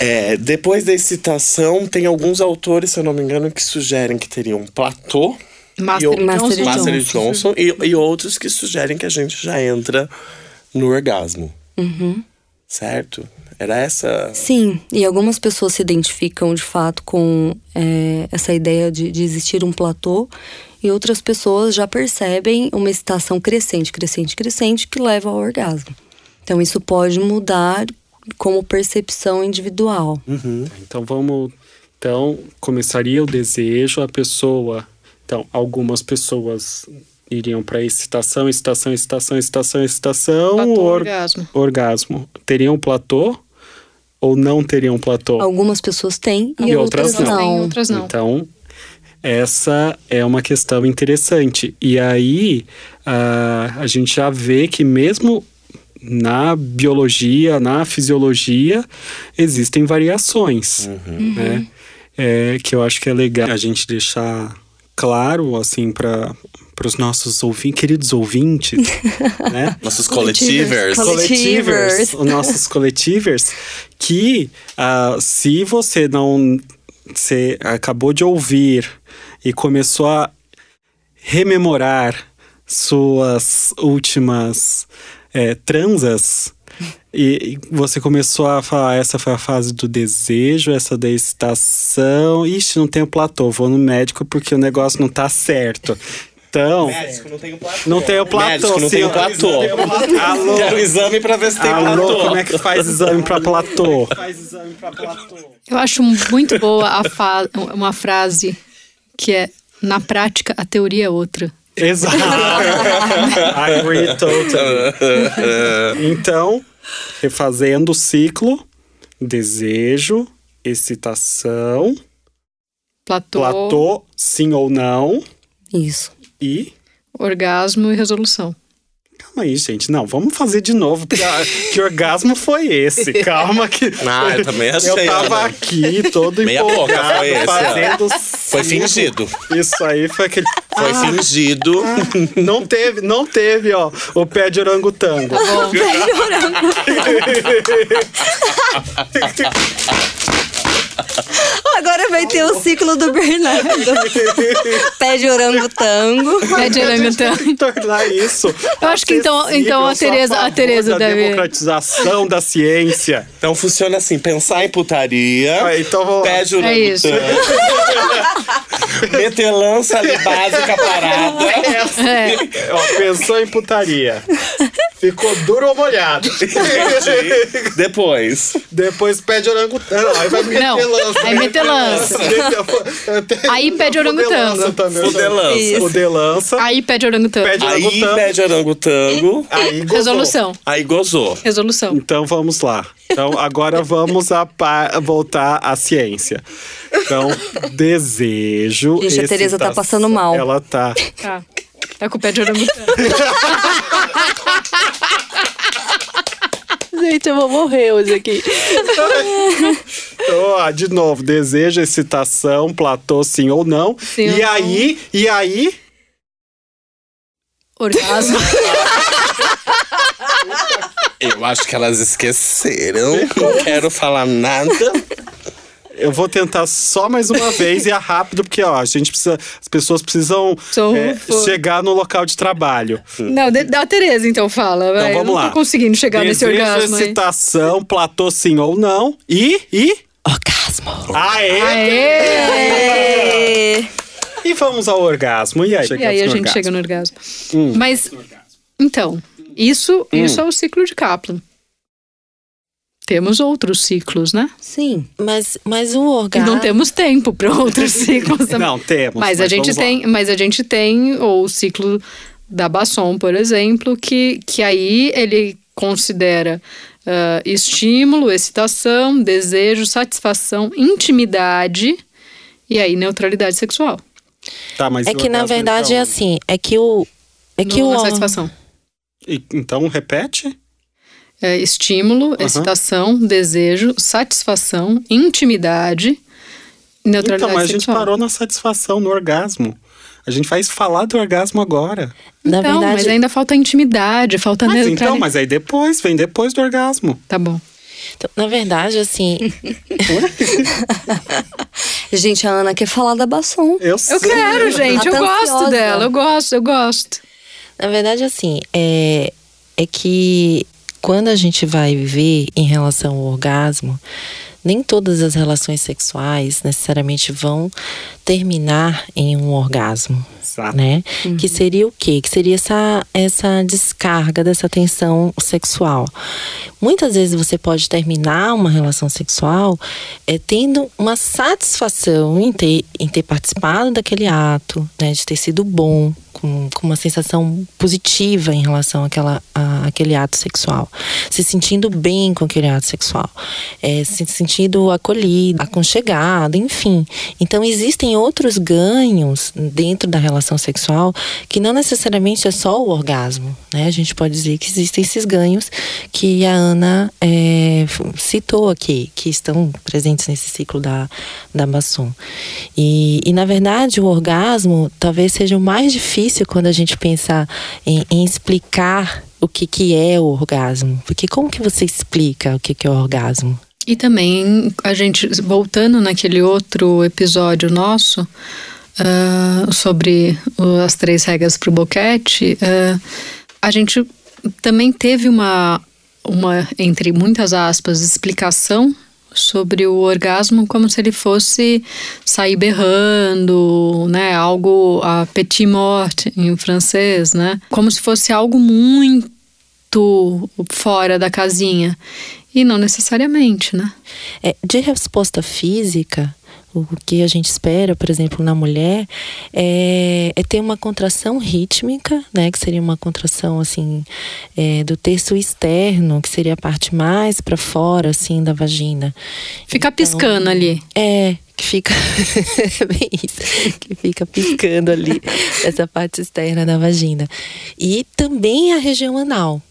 é, depois da excitação, tem alguns autores, se eu não me engano, que sugerem que teria um platô. Master, e, Master, Master Johnson. Johnson e, e, outros que sugerem que a gente já entra no orgasmo. Uhum. Certo? Era essa. Sim, e algumas pessoas se identificam de fato com é, essa ideia de, de existir um platô, e outras pessoas já percebem uma excitação crescente, crescente, crescente, que leva ao orgasmo. Então, isso pode mudar como percepção individual. Uhum. Então, vamos. Então, começaria o desejo, a pessoa. Então, algumas pessoas iriam para excitação, excitação, excitação, excitação, excitação, platô, or orgasmo. orgasmo. Teriam um platô? Ou não teriam um platô? Algumas pessoas têm e, e outras, outras, não. não. outras não. Então, essa é uma questão interessante. E aí, uh, a gente já vê que mesmo na biologia, na fisiologia, existem variações, uhum. né? É, que eu acho que é legal a gente deixar claro, assim, para para os nossos ouvintes, queridos ouvintes, né? Nossos coletivers. Coletivers. os nossos coletivers, que uh, se você não você acabou de ouvir e começou a rememorar suas últimas é, transas, e você começou a falar, essa foi a fase do desejo, essa da excitação. Ixi, não tenho platô, vou no médico porque o negócio não tá certo. Então. Médico, não tem o platô. Não tem o platô. Médico, não tem o platô. Alô. Quero exame pra ver se tem Alô, platô. como é que faz exame pra platô? faz exame pra platô. Eu acho muito boa uma frase que é: na prática, a teoria é outra. Exato. I agree totally. Então, refazendo o ciclo: desejo, excitação, platô, platô sim ou não. Isso. E? Orgasmo e resolução. Calma aí, gente. Não, vamos fazer de novo. A, que orgasmo foi esse? Calma que. Ah, eu também achei. Eu tava né? aqui todo Meia empolgado, boca foi esse, fazendo. Foi fingido. Isso aí foi aquele. Foi Ah, fingido. Não teve, não teve, ó, o pé de orangotango. Agora vai ter o ciclo do Bernardo. Pé de orangotango. Pé de orangotango. tornar isso. Eu acho que então- então a. Tereza- Sou a Tereza da deve- democratização da ciência. Então funciona assim: pensar em putaria. Ah, então lá. Pé de É isso. orangotango. Meter lança ali básica parada. É. Ó, pensou em putaria. Ficou duro ou molhado? Depois. Depois pede orangotango. Aí vai meter Não, lança. aí meter lança. Aí pede orangotango. Aí pede orangotango. Aí pede orangotango. Aí gozou. Resolução. Aí gozou. Resolução. Então vamos lá. Então agora vamos a pa- voltar à ciência. Então, desejo. Gente, a Tereza tá passando mal. Ela tá. Tá. Tá com o pé de orangotango. Gente, eu vou morrer hoje aqui. Então, ó, de novo, desejo, excitação, platô, sim ou não. Sim e ou não. aí, e aí, Orgasmo. Eu acho que elas esqueceram. Não quero falar nada. eu vou tentar só mais uma vez e é rápido, porque ó, a gente precisa. As pessoas precisam é, chegar no local de trabalho. Não, da Tereza, então fala. vai. vamos eu não lá. tô conseguindo chegar nesse Desejo, orgasmo aí. excitação, platô, sim ou não. E, e Orgasmo. orgasmo. Aê! Aê! E vamos ao orgasmo. E aí, E aí a gente orgasmo. chega no orgasmo. Hum. Mas, então, isso, isso é o ciclo de Kaplan. Temos outros ciclos, né? Sim. Mas, mas o E orgasmo. não temos tempo para outros ciclos também. Não, temos. Mas, a gente lá. tem, mas a gente tem ou o ciclo da Basson, por exemplo, que, que aí ele considera ah, estímulo, excitação, desejo, satisfação, intimidade e aí neutralidade sexual. Tá, mas É que na verdade é então? assim, é que o. É que No- o. na satisfação. E- Então, repete? É, estímulo, excitação, desejo, satisfação, intimidade neutralidade Então, mas a gente sexual. parou na satisfação, no orgasmo. A gente vai falar do orgasmo agora. Na Então, verdade, mas ainda falta intimidade, falta Mas neutralidade. então, mas aí depois, vem depois do orgasmo. Tá bom. então, na verdade, assim, Gente, a Ana quer falar da Basson. Eu, Eu quero, gente. Eu Tá gosto ansiosa. dela. Eu gosto, eu gosto. na verdade, assim, é, é que quando a gente vai viver em relação ao orgasmo, nem todas as relações sexuais necessariamente vão terminar em um orgasmo. Exato. né? Que seria o quê? Que seria essa, essa descarga dessa tensão sexual. Muitas vezes você pode terminar uma relação sexual é, tendo uma satisfação em ter, em ter participado daquele ato, né? De ter sido bom, com, com uma sensação positiva em relação àquela, à- àquele ato sexual. Se sentindo bem com aquele ato sexual. É, se sentindo acolhido, aconchegado, enfim. Então, existem outros ganhos dentro da relação sexual que não necessariamente é só o orgasmo, né? A gente pode dizer que existem esses ganhos que a Ana é, citou aqui, que estão presentes nesse ciclo da, da Basson. E, e, na verdade, o orgasmo talvez seja o mais difícil quando a gente pensa em, em explicar o que, que é o orgasmo. Porque como que você explica o que, que é o orgasmo? E também, a gente, voltando naquele outro episódio nosso, ah, sobre as três regras para o boquete, ah, a gente também teve uma, uma, entre muitas aspas, explicação sobre o orgasmo como se ele fosse sair berrando, né, algo a petit mort em francês, né, como se fosse algo muito fora da casinha e não necessariamente, né? É, de resposta física, o que a gente espera, por exemplo, na mulher, é, é ter uma contração rítmica, né? Que seria uma contração, assim, é, do terço externo, que seria a parte mais para fora, assim, da vagina. Fica piscando ali. É, que fica. é bem isso. Que fica piscando ali, essa parte externa da vagina. E também a região anal.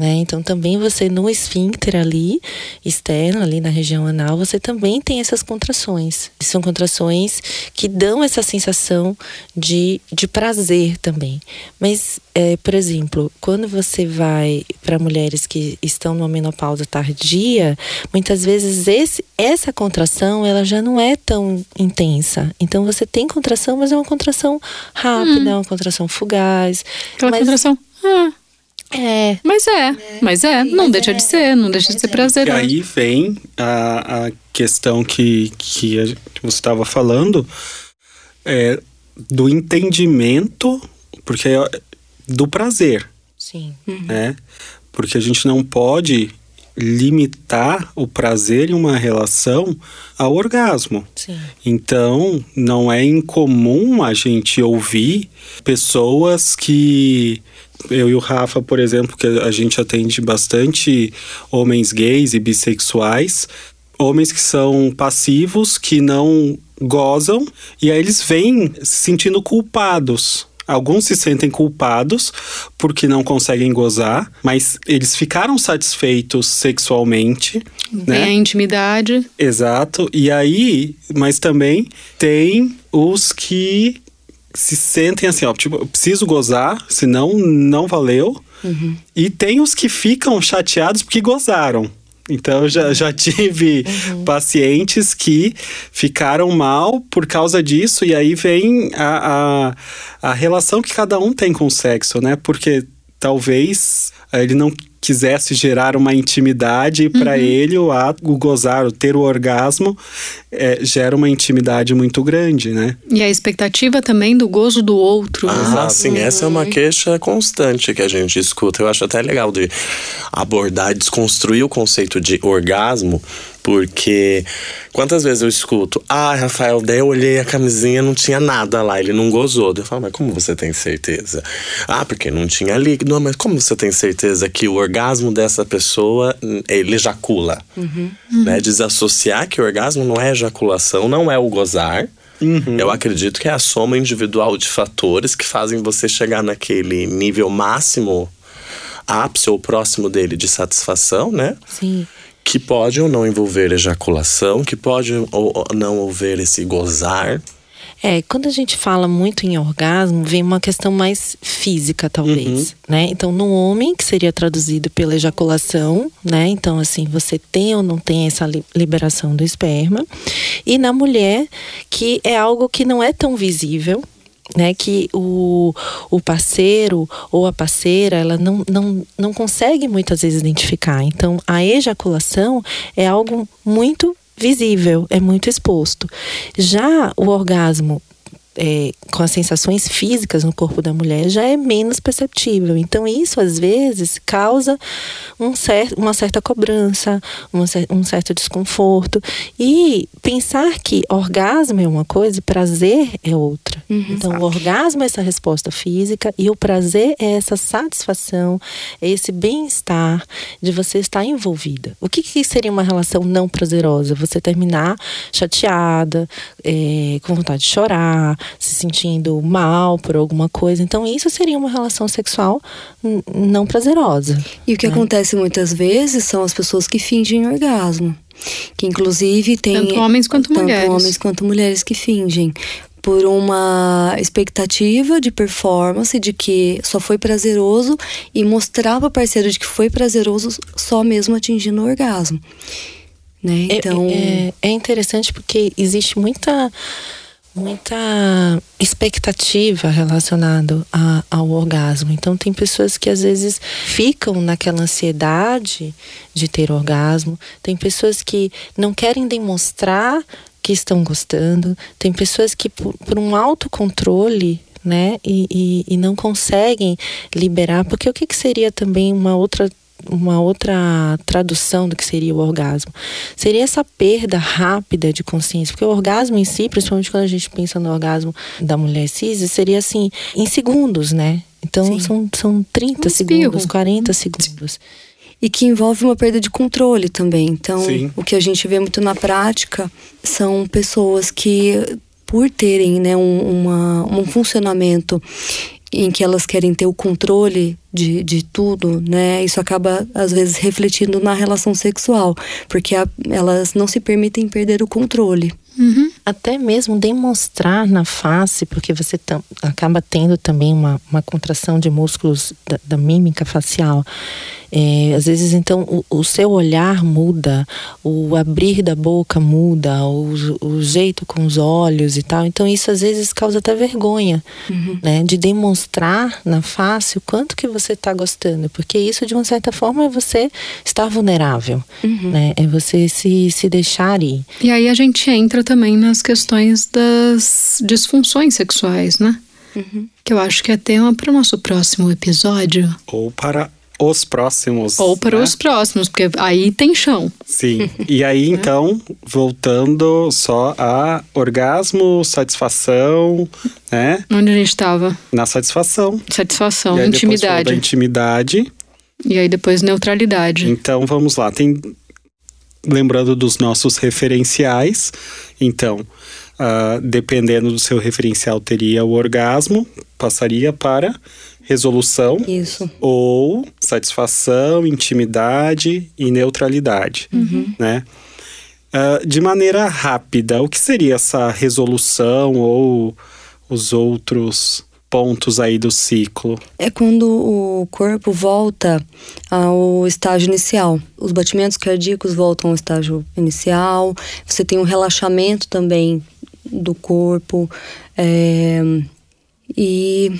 Né? Então, também você no esfíncter ali, externo, ali na região anal, você também tem essas contrações. São contrações que dão essa sensação de, de prazer também. Mas, é, por exemplo, quando você vai para mulheres que estão numa menopausa tardia, muitas vezes esse, essa contração ela já não é tão intensa. Então, você tem contração, mas é uma contração rápida, é uma contração fugaz. Aquela mas, contração. Ah, É, mas é, mas é. Não deixa de ser, não deixa de ser E prazeroso. aí vem a, a questão que, que a você estava falando é, do entendimento, porque é do prazer, sim. né? Porque a gente não pode limitar o prazer em uma relação ao orgasmo. Sim. Então, não é incomum a gente ouvir pessoas que. Eu e o Rafa, por exemplo, que a gente atende bastante homens gays e bissexuais, homens que são passivos, que não gozam, e aí eles vêm se sentindo culpados. Alguns se sentem culpados porque não conseguem gozar, mas eles ficaram satisfeitos sexualmente, Vem né? a intimidade. Exato. E aí, mas também tem os que se sentem assim, ó, tipo, eu preciso gozar, senão não valeu. E tem os que ficam chateados porque gozaram. Então, eu já, já tive pacientes que ficaram mal por causa disso, e aí vem a, a, a relação que cada um tem com o sexo, né? Porque talvez eh, ele não quisesse gerar uma intimidade para Uhum. ele o ato, o gozar, o ter o orgasmo é, gera uma intimidade muito grande, né? E a expectativa também do gozo do outro. né? Ah, sim, essa é uma queixa constante que a gente escuta. Eu acho até legal de abordar, desconstruir o conceito de orgasmo, porque quantas vezes eu escuto, ah, Rafael, daí eu olhei a camisinha, não tinha nada lá, ele não gozou. Daí Eu falo, mas como você tem certeza? Ah, porque não tinha líquido. Não, mas como você tem certeza que o orgasmo dessa pessoa, ele ejacula? Né? Desassociar que o orgasmo não é ejaculação, não é o gozar. Eu acredito que é a soma individual de fatores que fazem você chegar naquele nível máximo, ápice ou próximo dele de satisfação, né? Sim. Que pode ou não envolver ejaculação, que pode ou não envolver esse gozar. É, quando a gente fala muito em orgasmo, vem uma questão mais física, talvez, né? Então, no homem, que seria traduzido pela ejaculação, né? Então, assim, você tem ou não tem essa li- liberação do esperma. E na mulher, que é algo que não é tão visível, né, que o, o parceiro ou a parceira ela não, não, não consegue muitas vezes identificar. Então, a ejaculação é algo muito visível, é muito exposto. Já o orgasmo é, com as sensações físicas no corpo da mulher já é menos perceptível. Então, isso às vezes causa um cer uma certa cobrança, uma cer- um certo desconforto. E pensar que orgasmo é uma coisa e prazer é outra. Então, o orgasmo é essa resposta física e o prazer é essa satisfação, é esse bem-estar de você estar envolvida. O que, que seria uma relação não prazerosa? Você terminar chateada, é, com vontade de chorar, se sentindo mal por alguma coisa. Então, isso seria uma relação sexual não prazerosa. E o que acontece muitas vezes são as pessoas que fingem orgasmo. Que inclusive tem. Tanto homens quanto tanto mulheres. homens quanto mulheres que fingem. Por uma expectativa de performance, de que só foi prazeroso e mostrar para o parceiro de que foi prazeroso só mesmo atingindo o orgasmo. Né? É- Então. É, é interessante porque existe muita muita expectativa relacionada a- ao orgasmo. Então tem pessoas que às vezes ficam naquela ansiedade de ter orgasmo. Tem pessoas que não querem demonstrar que estão gostando. Tem pessoas que por, por um autocontrole né? E, e, e não conseguem liberar, porque o que, que seria também uma outra uma outra tradução do que seria o orgasmo. Seria essa perda rápida de consciência, porque o orgasmo em si, principalmente quando a gente pensa no orgasmo da mulher cis, seria assim, em segundos, né? Então são, são 30 Um segundos, 40 segundos. E que envolve uma perda de controle também. Então, Sim. o que a gente vê muito na prática são pessoas que, por terem né, um, uma, um funcionamento em que elas querem ter o controle de, de tudo, né? Isso acaba, às vezes, refletindo na relação sexual, porque a- elas não se permitem perder o controle. Até mesmo demonstrar na face, porque você tam- acaba tendo também uma, uma contração de músculos da, da mímica facial. É, às vezes, então, o, o seu olhar muda, o abrir da boca muda, o, o jeito com os olhos e tal. Então, isso às vezes causa até vergonha, né? De demonstrar na face o quanto que você está gostando. Porque isso, de uma certa forma, é você estar vulnerável, né? É você se, se deixar ir. E aí a gente entra também nas questões das disfunções sexuais, né? Que eu acho que é tema para o nosso próximo episódio. Ou para os próximos. Ou para né? os próximos, porque aí tem chão. Sim. E aí, então, voltando só a orgasmo, satisfação, né? Onde a gente estava? Na satisfação. Satisfação, e aí intimidade. da intimidade. E aí depois neutralidade. Então, vamos lá. Tem lembrando dos nossos referenciais. Então, ah, dependendo do seu referencial, teria o orgasmo, passaria para resolução Isso. ou satisfação, intimidade e neutralidade, né? Ah, de maneira rápida, o que seria essa resolução ou os outros pontos aí do ciclo? É quando o corpo volta ao estágio inicial. Os batimentos cardíacos voltam ao estágio inicial. Você tem um relaxamento também do corpo. é, e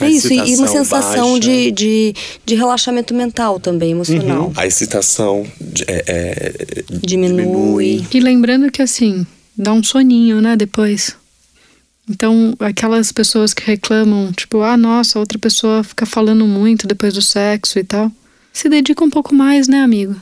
É isso, e- uma sensação baixa. de, de, de relaxamento mental também, emocional. A excitação de- é, é, Diminui. E lembrando que assim, dá um soninho, né, depois. Então, aquelas pessoas que reclamam, tipo, ah, nossa, outra pessoa fica falando muito depois do sexo e tal. Se dedica um pouco mais, né, amigo?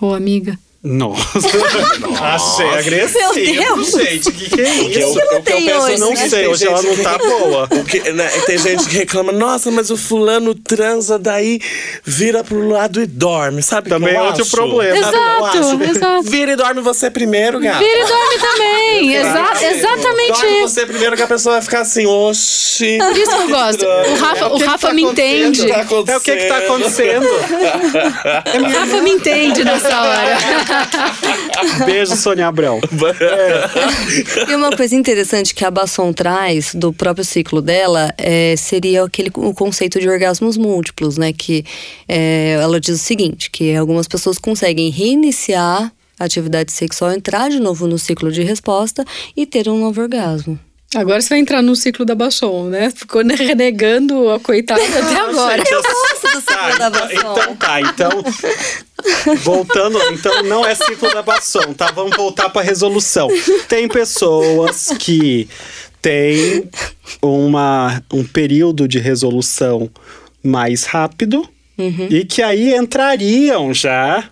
Ou amiga. Nossa. Achei agressivo. Meu Deus. Gente, o que, que é O que eu- isso? o que eu penso hoje, Eu não é que sei, hoje ela não tá boa. O que, né, tem gente que reclama, nossa, mas o fulano transa, daí vira pro lado e dorme, sabe? Também que eu é outro acho? problema. O Exato, acho? exato. Vira e dorme você primeiro, gato. Vira e dorme também. Exa exatamente Dorme isso. você primeiro que a pessoa vai ficar assim, oxi. Por isso que eu gosto. O Rafa, o que Rafa tá me entende. Tá? É o que que tá acontecendo? O Rafa me entende nessa hora. Beijo, Sônia Abrão. E uma coisa interessante que a Basson traz do próprio ciclo dela é, seria aquele o conceito de orgasmos múltiplos, né? Que é, ela diz o seguinte: que algumas pessoas conseguem reiniciar a atividade sexual, entrar de novo no ciclo de resposta e ter um novo orgasmo. Agora você vai entrar no ciclo da Basson, né? Ficou renegando a coitada até agora. Eu gosto do ciclo da Basson. Então tá, então. Voltando, então não é ciclo da Basson, tá? Vamos voltar pra resolução. Tem pessoas que têm uma, um período de resolução mais rápido e que aí entrariam já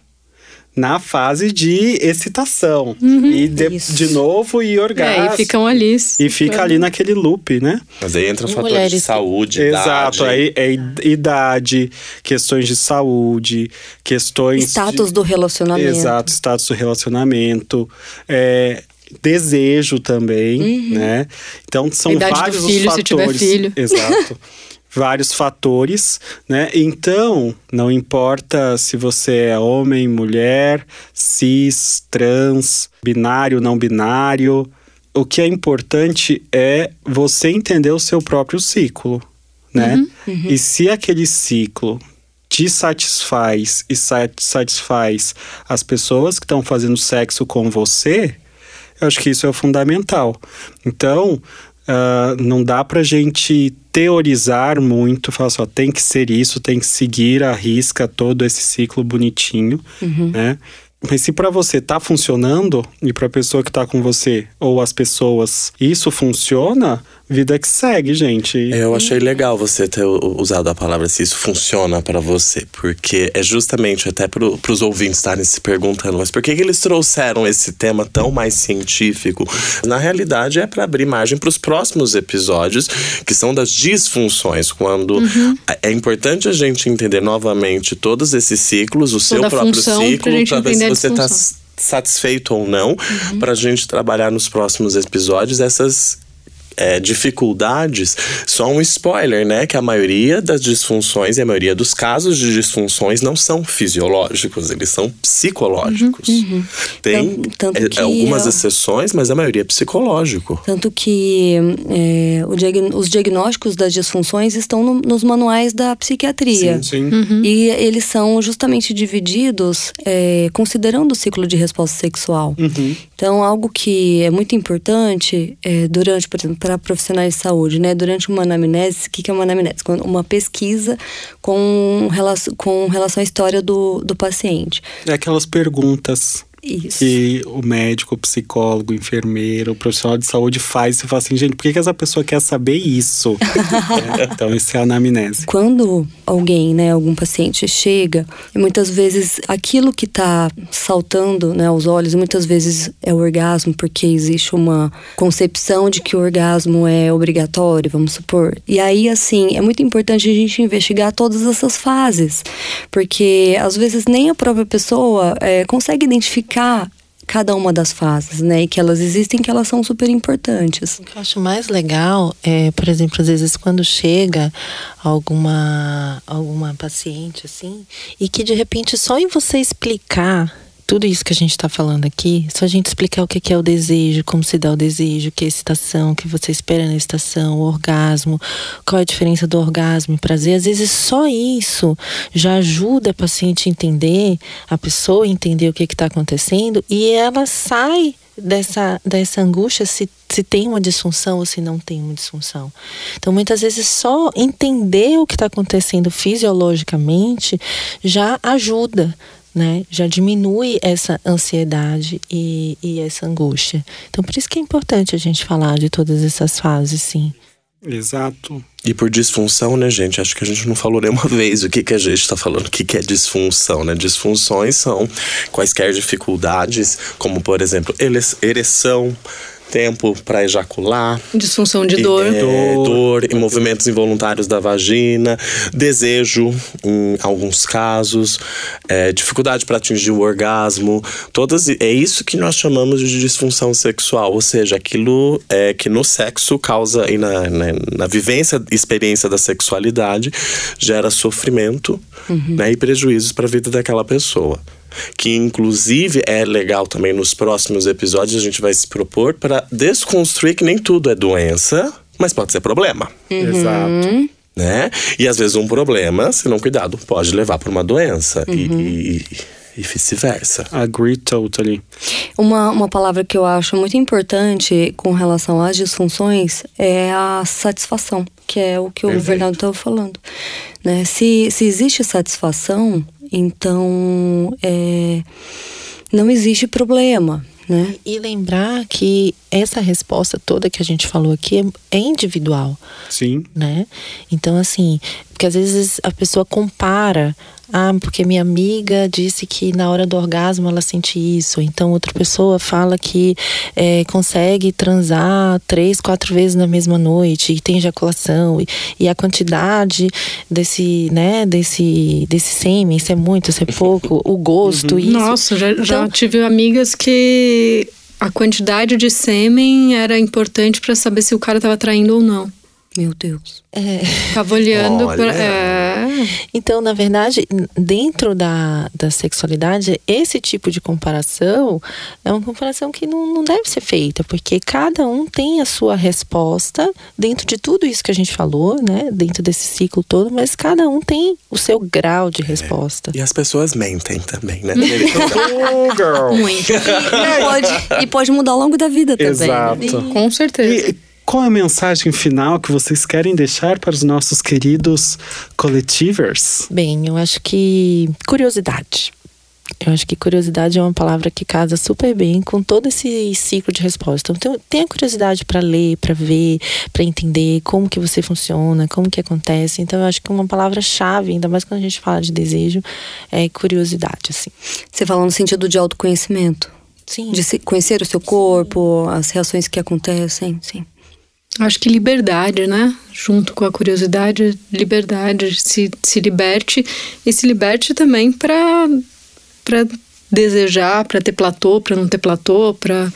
na fase de excitação. E de, de novo e orgasmo. É, e ficam ali. E fica ali naquele loop, né? Mas aí entra o fator de saúde, Exato, idade. aí é id- idade, questões de saúde, questões. Status de... do relacionamento. Exato, status do relacionamento. é, desejo também, né? Então são vários filho, os se tiver fatores. filho. Exato. vários fatores, né? Então, não importa se você é homem, mulher, cis, trans, binário, não binário, o que é importante é você entender o seu próprio ciclo, né? E se aquele ciclo te satisfaz e sa- satisfaz as pessoas que estão fazendo sexo com você, eu acho que isso é o fundamental. Então, ah, não dá pra gente teorizar muito, falar só, tem que ser isso, tem que seguir a risca todo esse ciclo bonitinho, né? Mas se para você tá funcionando e para a pessoa que tá com você ou as pessoas isso funciona, vida que segue, gente. Eu achei legal você ter usado a palavra se isso funciona pra você, porque é justamente até pro, pros ouvintes estarem se perguntando, mas por que, que eles trouxeram esse tema tão mais científico? Na realidade, é pra abrir margem pros próximos episódios, que são das disfunções, quando é importante a gente entender novamente todos esses ciclos, o seu Toda a próprio ciclo, pra ver se a você tá disfunção. satisfeito ou não, pra gente trabalhar nos próximos episódios essas é, dificuldades, só um spoiler, né? Que a maioria das disfunções e a maioria dos casos de disfunções não são fisiológicos, eles são psicológicos. Tem Então, tanto é, que, algumas ó, exceções, mas a maioria é psicológico. Tanto que é, o diag- os diagnósticos das disfunções estão no- nos manuais da psiquiatria. Sim. E eles são justamente divididos é, considerando o ciclo de resposta sexual. Então, algo que é muito importante é, durante, por exemplo, para profissionais de saúde, né? Durante uma anamnese, o que que é uma anamnese? Uma pesquisa com, relação, com relação à história do, do paciente. É aquelas perguntas Isso. que o médico, o psicólogo, o enfermeiro, o profissional de saúde faz e fala assim, gente, por que, que essa pessoa quer saber isso? É, então, isso é a anamnese. Quando alguém, né, algum paciente chega, muitas vezes aquilo que está saltando, né, aos olhos, muitas vezes é o orgasmo, porque existe uma concepção de que o orgasmo é obrigatório, vamos supor. E aí, assim, é muito importante a gente investigar todas essas fases, porque às vezes nem a própria pessoa é, consegue identificar cada uma das fases, né, e que elas existem, que elas são super importantes. O que eu acho mais legal é, por exemplo, às vezes quando chega alguma alguma paciente assim, e que de repente só em você explicar tudo isso que a gente está falando aqui, só a gente explicar o que que é o desejo, como se dá o desejo, o que é excitação, o que você espera na excitação, o orgasmo, qual é a diferença do orgasmo e prazer. Às vezes só isso já ajuda a paciente a entender, a pessoa entender o que está acontecendo e ela sai dessa, dessa angústia se, se tem uma disfunção ou se não tem uma disfunção. Então, muitas vezes, só entender o que está acontecendo fisiologicamente já ajuda. Né? Já diminui essa ansiedade e, e essa angústia. Então, por isso que é importante a gente falar de todas essas fases, sim. Exato. E por disfunção, né, gente? Acho que a gente não falou nenhuma vez o que, que a gente está falando, o que, que é disfunção, né? Disfunções são quaisquer dificuldades, como por exemplo, ereção, tempo para ejacular. Disfunção de dor. E, é, dor. e movimentos involuntários da vagina, desejo em alguns casos, é, dificuldade para atingir o orgasmo. Todas é isso que nós chamamos de disfunção sexual, ou seja, aquilo é, que no sexo causa e na, na, na vivência, experiência da sexualidade gera sofrimento uhum. né, e prejuízos para a vida daquela pessoa que inclusive é legal também nos próximos episódios a gente vai se propor para desconstruir que nem tudo é doença, mas pode ser problema. Uhum. Exato. Né? E às vezes um problema, se não cuidado, pode levar para uma doença uhum. e, e e vice-versa. Agree totally. Uma, uma palavra que eu acho muito importante com relação às disfunções é a satisfação, que é o que o Bernardo estava falando. Né? Se, se existe satisfação, então é, não existe problema. Né? E lembrar que essa resposta toda que a gente falou aqui é, é individual. Sim. Né? Então, assim, porque às vezes a pessoa compara ah, porque minha amiga disse que na hora do orgasmo ela sente isso. Então outra pessoa fala que é, consegue transar três, quatro vezes na mesma noite e tem ejaculação. E, e a quantidade desse, né, desse, desse sêmen, se é muito, se é pouco, o gosto, uhum. isso. Nossa, já, então, já tive amigas que a quantidade de sêmen era importante para saber se o cara estava traindo ou não. Meu Deus. É. Tava olhando pra, é. Então, na verdade, dentro da, da sexualidade, esse tipo de comparação é uma comparação que não, não deve ser feita, porque cada um tem a sua resposta dentro de tudo isso que a gente falou, né? Dentro desse ciclo todo, mas cada um tem o seu grau de resposta. É. E as pessoas mentem também, né? oh, girl. Muito. E pode, e pode mudar ao longo da vida também. Né? Exato. Né? Com certeza. E, qual é a mensagem final que vocês querem deixar para os nossos queridos coletivers? Bem, eu acho que curiosidade. Eu acho que curiosidade é uma palavra que casa super bem com todo esse ciclo de resposta. Então, tenha curiosidade para ler, para ver, para entender como que você funciona, como que acontece. Então, eu acho que uma palavra-chave, ainda mais quando a gente fala de desejo, é curiosidade, assim. Você fala no sentido de autoconhecimento? Sim. De conhecer o seu corpo, sim. as reações que acontecem, sim. Acho que liberdade, né? Junto com a curiosidade, liberdade, se, se liberte e se liberte também para desejar, para ter platô, para não ter platô, para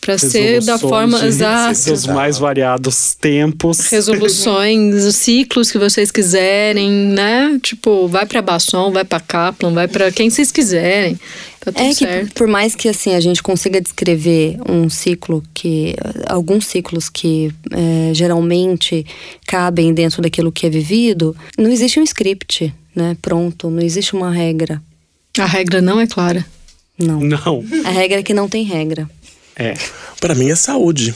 para ser da forma exata. Os mais variados tempos. Resoluções, os ciclos que vocês quiserem, né? Tipo, vai para Basson, vai para Kaplan, vai para quem vocês quiserem. Tá tudo é que certo. por mais que assim a gente consiga descrever um ciclo que alguns ciclos que é, geralmente cabem dentro daquilo que é vivido, não existe um script, né? Pronto, não existe uma regra. A regra não é clara. Não. Não. A regra é que não tem regra. É. Para mim é saúde.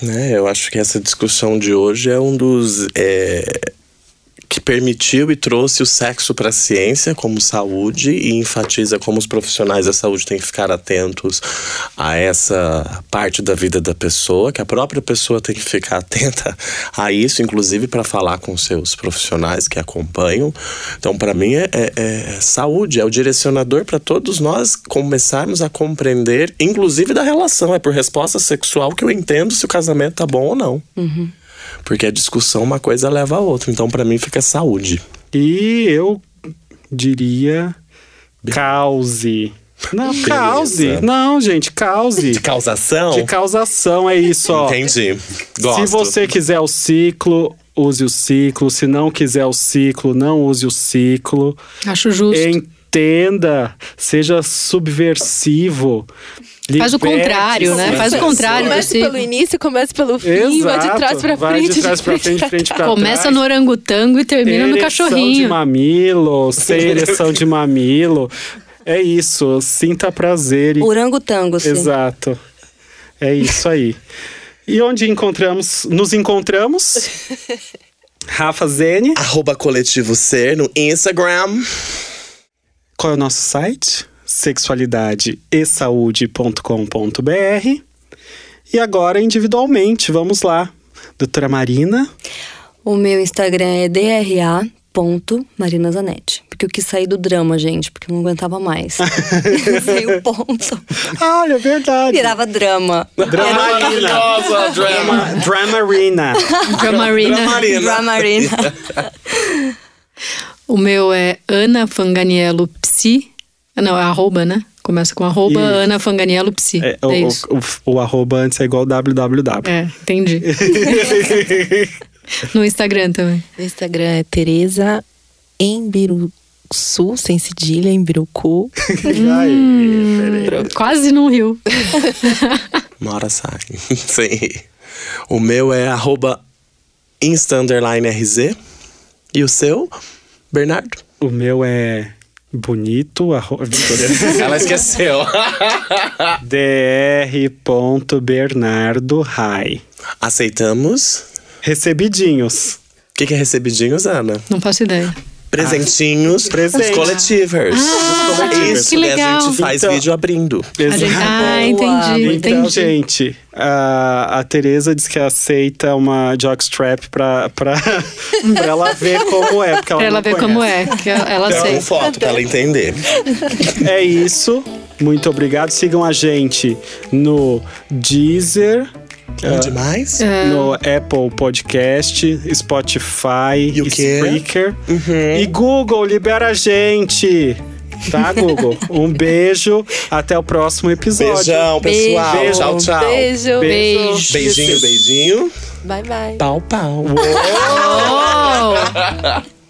Né? Eu acho que essa discussão de hoje é um dos. É, que permitiu e trouxe o sexo para a ciência como saúde e enfatiza como os profissionais da saúde têm que ficar atentos a essa parte da vida da pessoa, que a própria pessoa tem que ficar atenta a isso, inclusive para falar com seus profissionais que acompanham. Então, para mim, é, é, é, saúde, é o direcionador para todos nós começarmos a compreender, inclusive da relação. É por resposta sexual que eu entendo se o casamento tá bom ou não. Uhum. Porque a discussão, uma coisa leva a outra. Então, para mim, fica saúde. E eu diria cause. Não, Beleza. cause. Não, gente, cause. De causação? De causação, é isso, ó. Entendi. Gosto. Se você quiser o ciclo, use o ciclo. Se não quiser o ciclo, não use o ciclo. Acho justo. Entenda, seja subversivo. Faz o contrário, né? Faz o contrário Comece ciclo. pelo início, comece pelo fim, vai de trás pra vai frente. de trás pra frente, de frente pra Começa trás. no orangotango e termina no Ereção de cachorrinho. mamilo, sem ereção de mamilo. É isso, sinta prazer. E... Orangotango, sim. Exato. É isso aí. E onde encontramos, nos encontramos? Rafa Zene. Arroba Coletivo Ser no Instagram. Qual é o nosso site? sexualidadeesaude.com.br. E agora individualmente, vamos lá. Doutora Marina. O meu Instagram é dra.marinazanetti. Porque eu quis sair do drama, gente, porque eu não aguentava mais. Sei o ponto. Ah, Olha, é verdade. Virava drama. Dramarina. Maravilhosa, drama. Dramarina. Dramarina. Dramarina. Dramarina. O meu é Ana Fanganiello Psi. Não, é arroba, né? Começa com arroba Isso. Ana Fanganiello Psi. É, É, o, isso. o, o, o arroba antes é igual www. É, entendi. no Instagram também. No Instagram é Tereza Embiruçu, sem cedilha, Embirucu. Aí, peraí. Quase não riu. Mora sai. Sim. O meu é arroba Insta underline RZ. E o seu, Bernardo? O meu é bonito. Arro... Ela esqueceu. dr.bernardo Rai. Aceitamos. Recebidinhos. O que, que é recebidinhos, Ana? Não faço ideia. Presentinhos Presente. dos coletivers. coletivers. Isso, que e a legal. gente faz Então- vídeo abrindo. Gente... Ah, entendi, Então, entendi. gente, a, a Tereza diz que aceita uma jockstrap pra, pra, pra ela ver como é. Porque ela Pra ela não ver conhece. como é, que ela Então, sei. foto pra ela entender. É isso. Muito obrigado. Sigam a gente no Deezer, Onde mais? É. no Apple Podcast, Spotify, E o? Spreaker. E Google, libera a gente. Tá, Google? um beijo. Até o próximo episódio. Beijão, pessoal. Beijo. Tchau, tchau. Beijo. Beijo. Beijinho, beijinho. Bye, bye. Pau, pau. Oh!